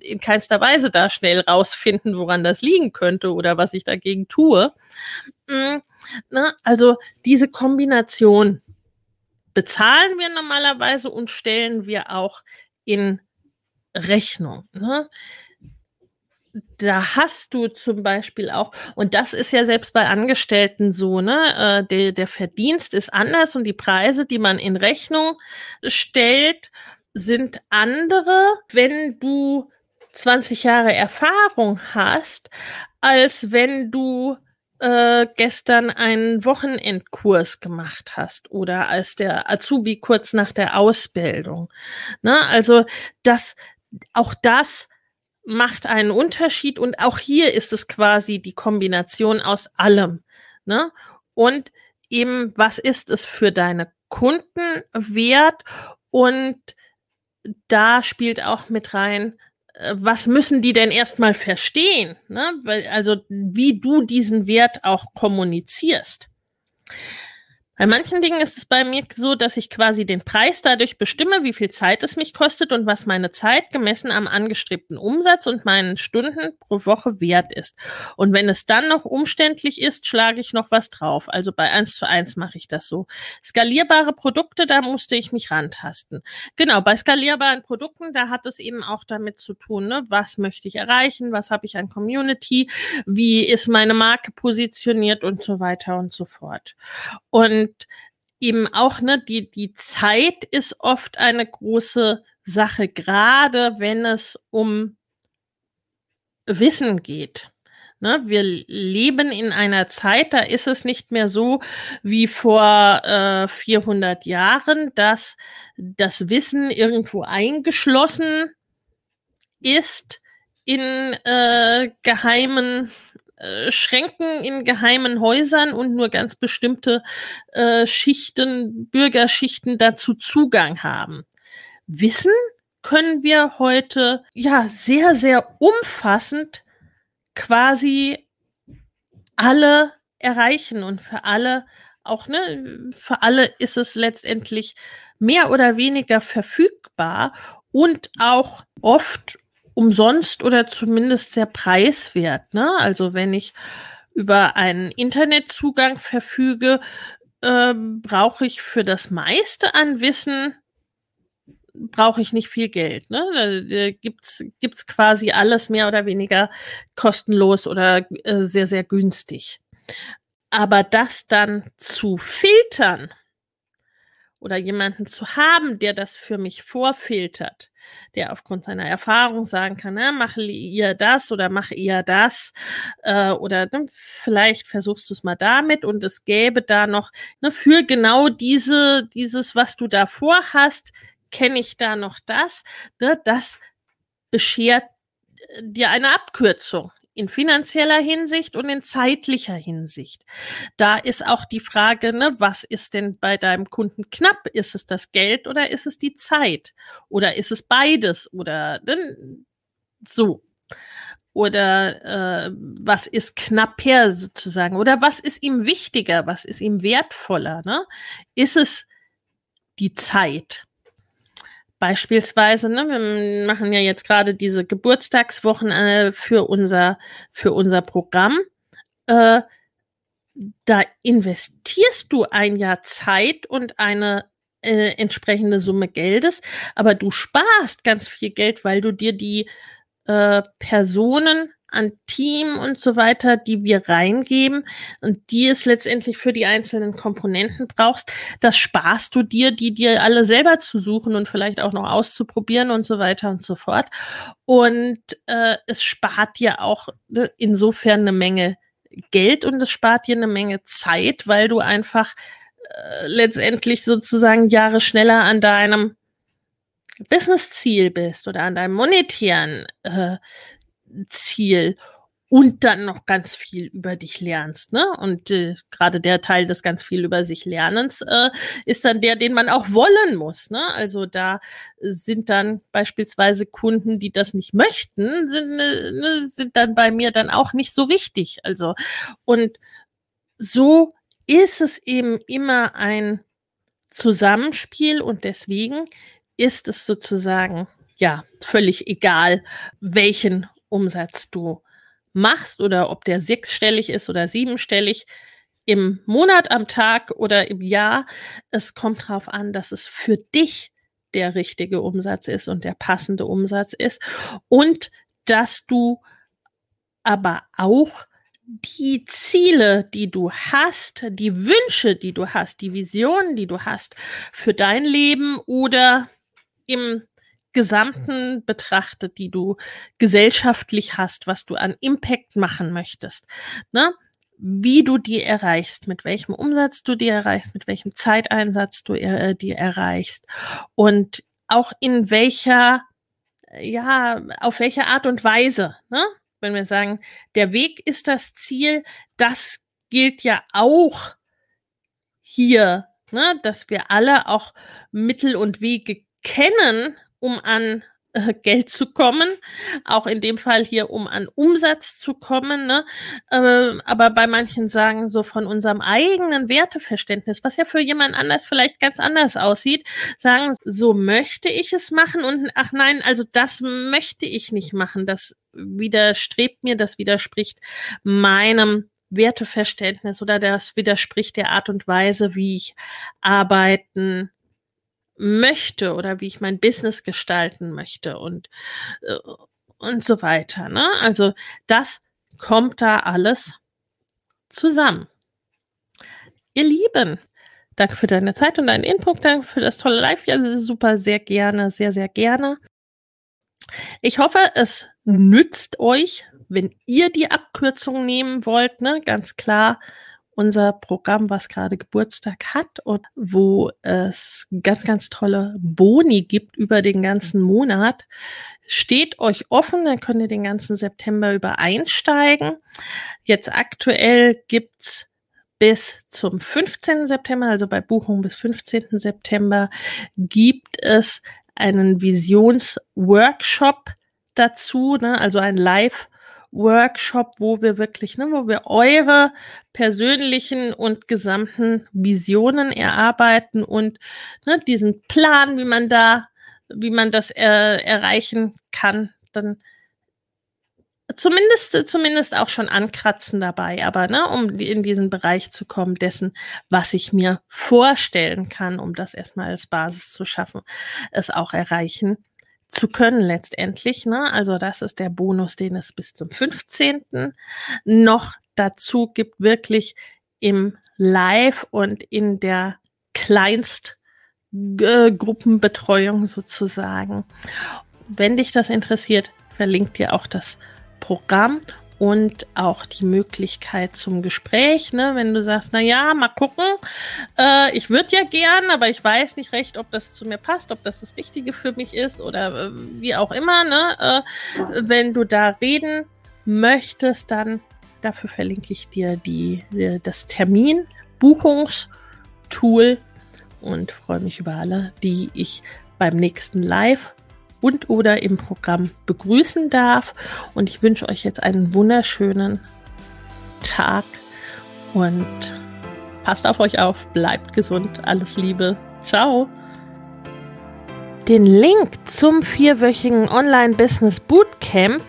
in keinster Weise da schnell rausfinden, woran das liegen könnte oder was ich dagegen tue. Mhm, ne? Also diese Kombination bezahlen wir normalerweise und stellen wir auch in Rechnung. Ne? da hast du zum Beispiel auch, und das ist ja selbst bei Angestellten so, ne, äh, der, der Verdienst ist anders und die Preise, die man in Rechnung stellt, sind andere, wenn du 20 Jahre Erfahrung hast, als wenn du äh, gestern einen Wochenendkurs gemacht hast oder als der Azubi kurz nach der Ausbildung. Ne? Also das, auch das macht einen Unterschied und auch hier ist es quasi die Kombination aus allem. Ne? Und eben, was ist es für deine Kunden wert? Und da spielt auch mit rein, äh, was müssen die denn erstmal verstehen? Ne? Also wie du diesen Wert auch kommunizierst. Bei manchen Dingen ist es bei mir so, dass ich quasi den Preis dadurch bestimme, wie viel Zeit es mich kostet und was meine Zeit gemessen am angestrebten Umsatz und meinen Stunden pro Woche wert ist. Und wenn es dann noch umständlich ist, schlage ich noch was drauf. Also bei eins zu eins mache ich das so. Skalierbare Produkte, da musste ich mich rantasten. Genau, bei skalierbaren Produkten, da hat es eben auch damit zu tun, ne? was möchte ich erreichen, was habe ich an Community, wie ist meine Marke positioniert und so weiter und so fort. Und und eben auch, ne, die, die Zeit ist oft eine große Sache, gerade wenn es um Wissen geht. Ne, wir leben in einer Zeit, da ist es nicht mehr so wie vor äh, 400 Jahren, dass das Wissen irgendwo eingeschlossen ist in äh, geheimen äh, Schränken in geheimen Häusern und nur ganz bestimmte äh, Schichten, Bürgerschichten dazu Zugang haben. Wissen können wir heute ja sehr, sehr umfassend quasi alle erreichen und für alle auch, ne, für alle ist es letztendlich mehr oder weniger verfügbar und auch oft umsonst oder zumindest sehr preiswert. Ne? Also wenn ich über einen Internetzugang verfüge, äh, brauche ich für das meiste an Wissen brauche ich nicht viel Geld. Ne? Da, da gibt's gibt's quasi alles mehr oder weniger kostenlos oder äh, sehr sehr günstig. Aber das dann zu filtern oder jemanden zu haben, der das für mich vorfiltert, der aufgrund seiner Erfahrung sagen kann, na, mach ihr das oder mach ihr das äh, oder ne, vielleicht versuchst du es mal damit und es gäbe da noch ne, für genau diese dieses, was du da vorhast, kenne ich da noch das, ne, das beschert äh, dir eine Abkürzung in finanzieller Hinsicht und in zeitlicher Hinsicht. Da ist auch die Frage, ne, was ist denn bei deinem Kunden knapp? Ist es das Geld oder ist es die Zeit? Oder ist es beides? Oder ne, so. Oder äh, was ist knapper sozusagen? Oder was ist ihm wichtiger? Was ist ihm wertvoller? Ne? Ist es die Zeit? Beispielsweise, ne, wir machen ja jetzt gerade diese Geburtstagswochen für unser, für unser Programm. Äh, da investierst du ein Jahr Zeit und eine äh, entsprechende Summe Geldes, aber du sparst ganz viel Geld, weil du dir die äh, Personen an Team und so weiter, die wir reingeben und die es letztendlich für die einzelnen Komponenten brauchst, das sparst du dir, die dir alle selber zu suchen und vielleicht auch noch auszuprobieren und so weiter und so fort. Und äh, es spart dir auch äh, insofern eine Menge Geld und es spart dir eine Menge Zeit, weil du einfach äh, letztendlich sozusagen Jahre schneller an deinem Business-Ziel bist oder an deinem monetären äh, Ziel und dann noch ganz viel über dich lernst. Ne? Und äh, gerade der Teil des ganz viel über sich Lernens äh, ist dann der, den man auch wollen muss. Ne? Also da sind dann beispielsweise Kunden, die das nicht möchten, sind, äh, ne, sind dann bei mir dann auch nicht so wichtig. Also und so ist es eben immer ein Zusammenspiel und deswegen ist es sozusagen ja völlig egal, welchen Umsatz du machst oder ob der sechsstellig ist oder siebenstellig im Monat, am Tag oder im Jahr. Es kommt darauf an, dass es für dich der richtige Umsatz ist und der passende Umsatz ist und dass du aber auch die Ziele, die du hast, die Wünsche, die du hast, die Visionen, die du hast für dein Leben oder im Gesamten betrachtet, die du gesellschaftlich hast, was du an Impact machen möchtest, ne? wie du die erreichst, mit welchem Umsatz du die erreichst, mit welchem Zeiteinsatz du äh, die erreichst und auch in welcher, ja, auf welche Art und Weise, ne? wenn wir sagen, der Weg ist das Ziel, das gilt ja auch hier, ne, dass wir alle auch Mittel und Wege kennen, um an äh, Geld zu kommen, auch in dem Fall hier, um an Umsatz zu kommen. Ne? Äh, aber bei manchen sagen so von unserem eigenen Werteverständnis, was ja für jemand anders vielleicht ganz anders aussieht, sagen, so möchte ich es machen und ach nein, also das möchte ich nicht machen. Das widerstrebt mir, das widerspricht meinem Werteverständnis oder das widerspricht der Art und Weise, wie ich arbeiten möchte oder wie ich mein Business gestalten möchte und, äh, und so weiter. Ne? Also das kommt da alles zusammen. Ihr Lieben, danke für deine Zeit und deinen Input, danke für das tolle Live. Ja, super, sehr gerne, sehr, sehr gerne. Ich hoffe, es nützt euch, wenn ihr die Abkürzung nehmen wollt, ne, ganz klar unser Programm, was gerade Geburtstag hat und wo es ganz, ganz tolle Boni gibt über den ganzen Monat. Steht euch offen, dann könnt ihr den ganzen September über einsteigen. Jetzt aktuell gibt's bis zum 15. September, also bei Buchung bis 15. September, gibt es einen Visionsworkshop dazu, ne? also ein Live-Workshop, wo wir wirklich, ne, wo wir eure persönlichen und gesamten Visionen erarbeiten und ne, diesen Plan, wie man da, wie man das äh, erreichen kann, dann zumindest, zumindest auch schon ankratzen dabei, aber ne, um in diesen Bereich zu kommen dessen, was ich mir vorstellen kann, um das erstmal als Basis zu schaffen, es auch erreichen zu können letztendlich. Ne? Also das ist der Bonus, den es bis zum 15. noch dazu gibt, wirklich im Live und in der Kleinstgruppenbetreuung sozusagen. Wenn dich das interessiert, verlinkt dir auch das Programm und auch die Möglichkeit zum Gespräch, ne? wenn du sagst, na ja, mal gucken, äh, ich würde ja gern, aber ich weiß nicht recht, ob das zu mir passt, ob das das Richtige für mich ist oder äh, wie auch immer, ne? Äh, wenn du da reden möchtest, dann dafür verlinke ich dir die, die das Termin-Buchungstool und freue mich über alle, die ich beim nächsten Live und oder im Programm begrüßen darf. Und ich wünsche euch jetzt einen wunderschönen Tag und passt auf euch auf, bleibt gesund, alles Liebe, ciao. Den Link zum vierwöchigen Online-Business Bootcamp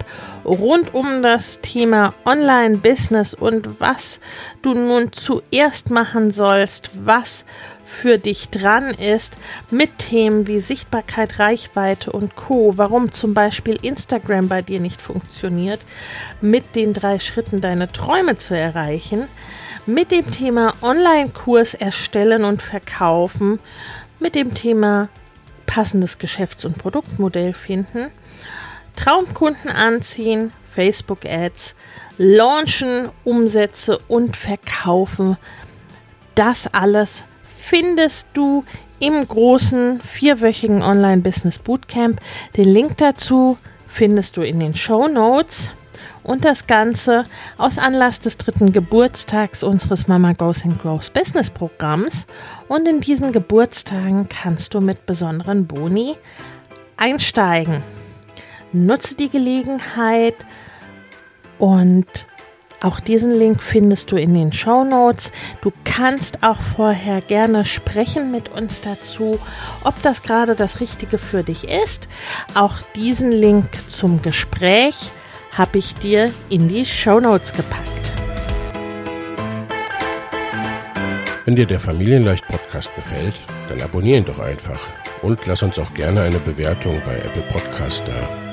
rund um das Thema Online-Business und was du nun zuerst machen sollst, was für dich dran ist mit Themen wie Sichtbarkeit, Reichweite und Co. Warum zum Beispiel Instagram bei dir nicht funktioniert, mit den drei Schritten deine Träume zu erreichen, mit dem Thema Online-Kurs erstellen und verkaufen, mit dem Thema passendes Geschäfts- und Produktmodell finden, Traumkunden anziehen, Facebook-Ads, launchen, Umsätze und verkaufen. Das alles findest du im großen vierwöchigen Online-Business Bootcamp. Den Link dazu findest du in den Show Notes. Und das Ganze aus Anlass des dritten Geburtstags unseres Mama Goes and Grows Business Programms. Und in diesen Geburtstagen kannst du mit besonderen Boni einsteigen. Nutze die Gelegenheit und auch diesen Link findest du in den Show Notes. Du kannst auch vorher gerne sprechen mit uns dazu, ob das gerade das Richtige für dich ist. Auch diesen Link zum Gespräch habe ich dir in die Show Notes gepackt. Wenn dir der Familienleicht Podcast gefällt, dann abonniere ihn doch einfach Und lass uns auch gerne eine Bewertung bei Apple Podcast da.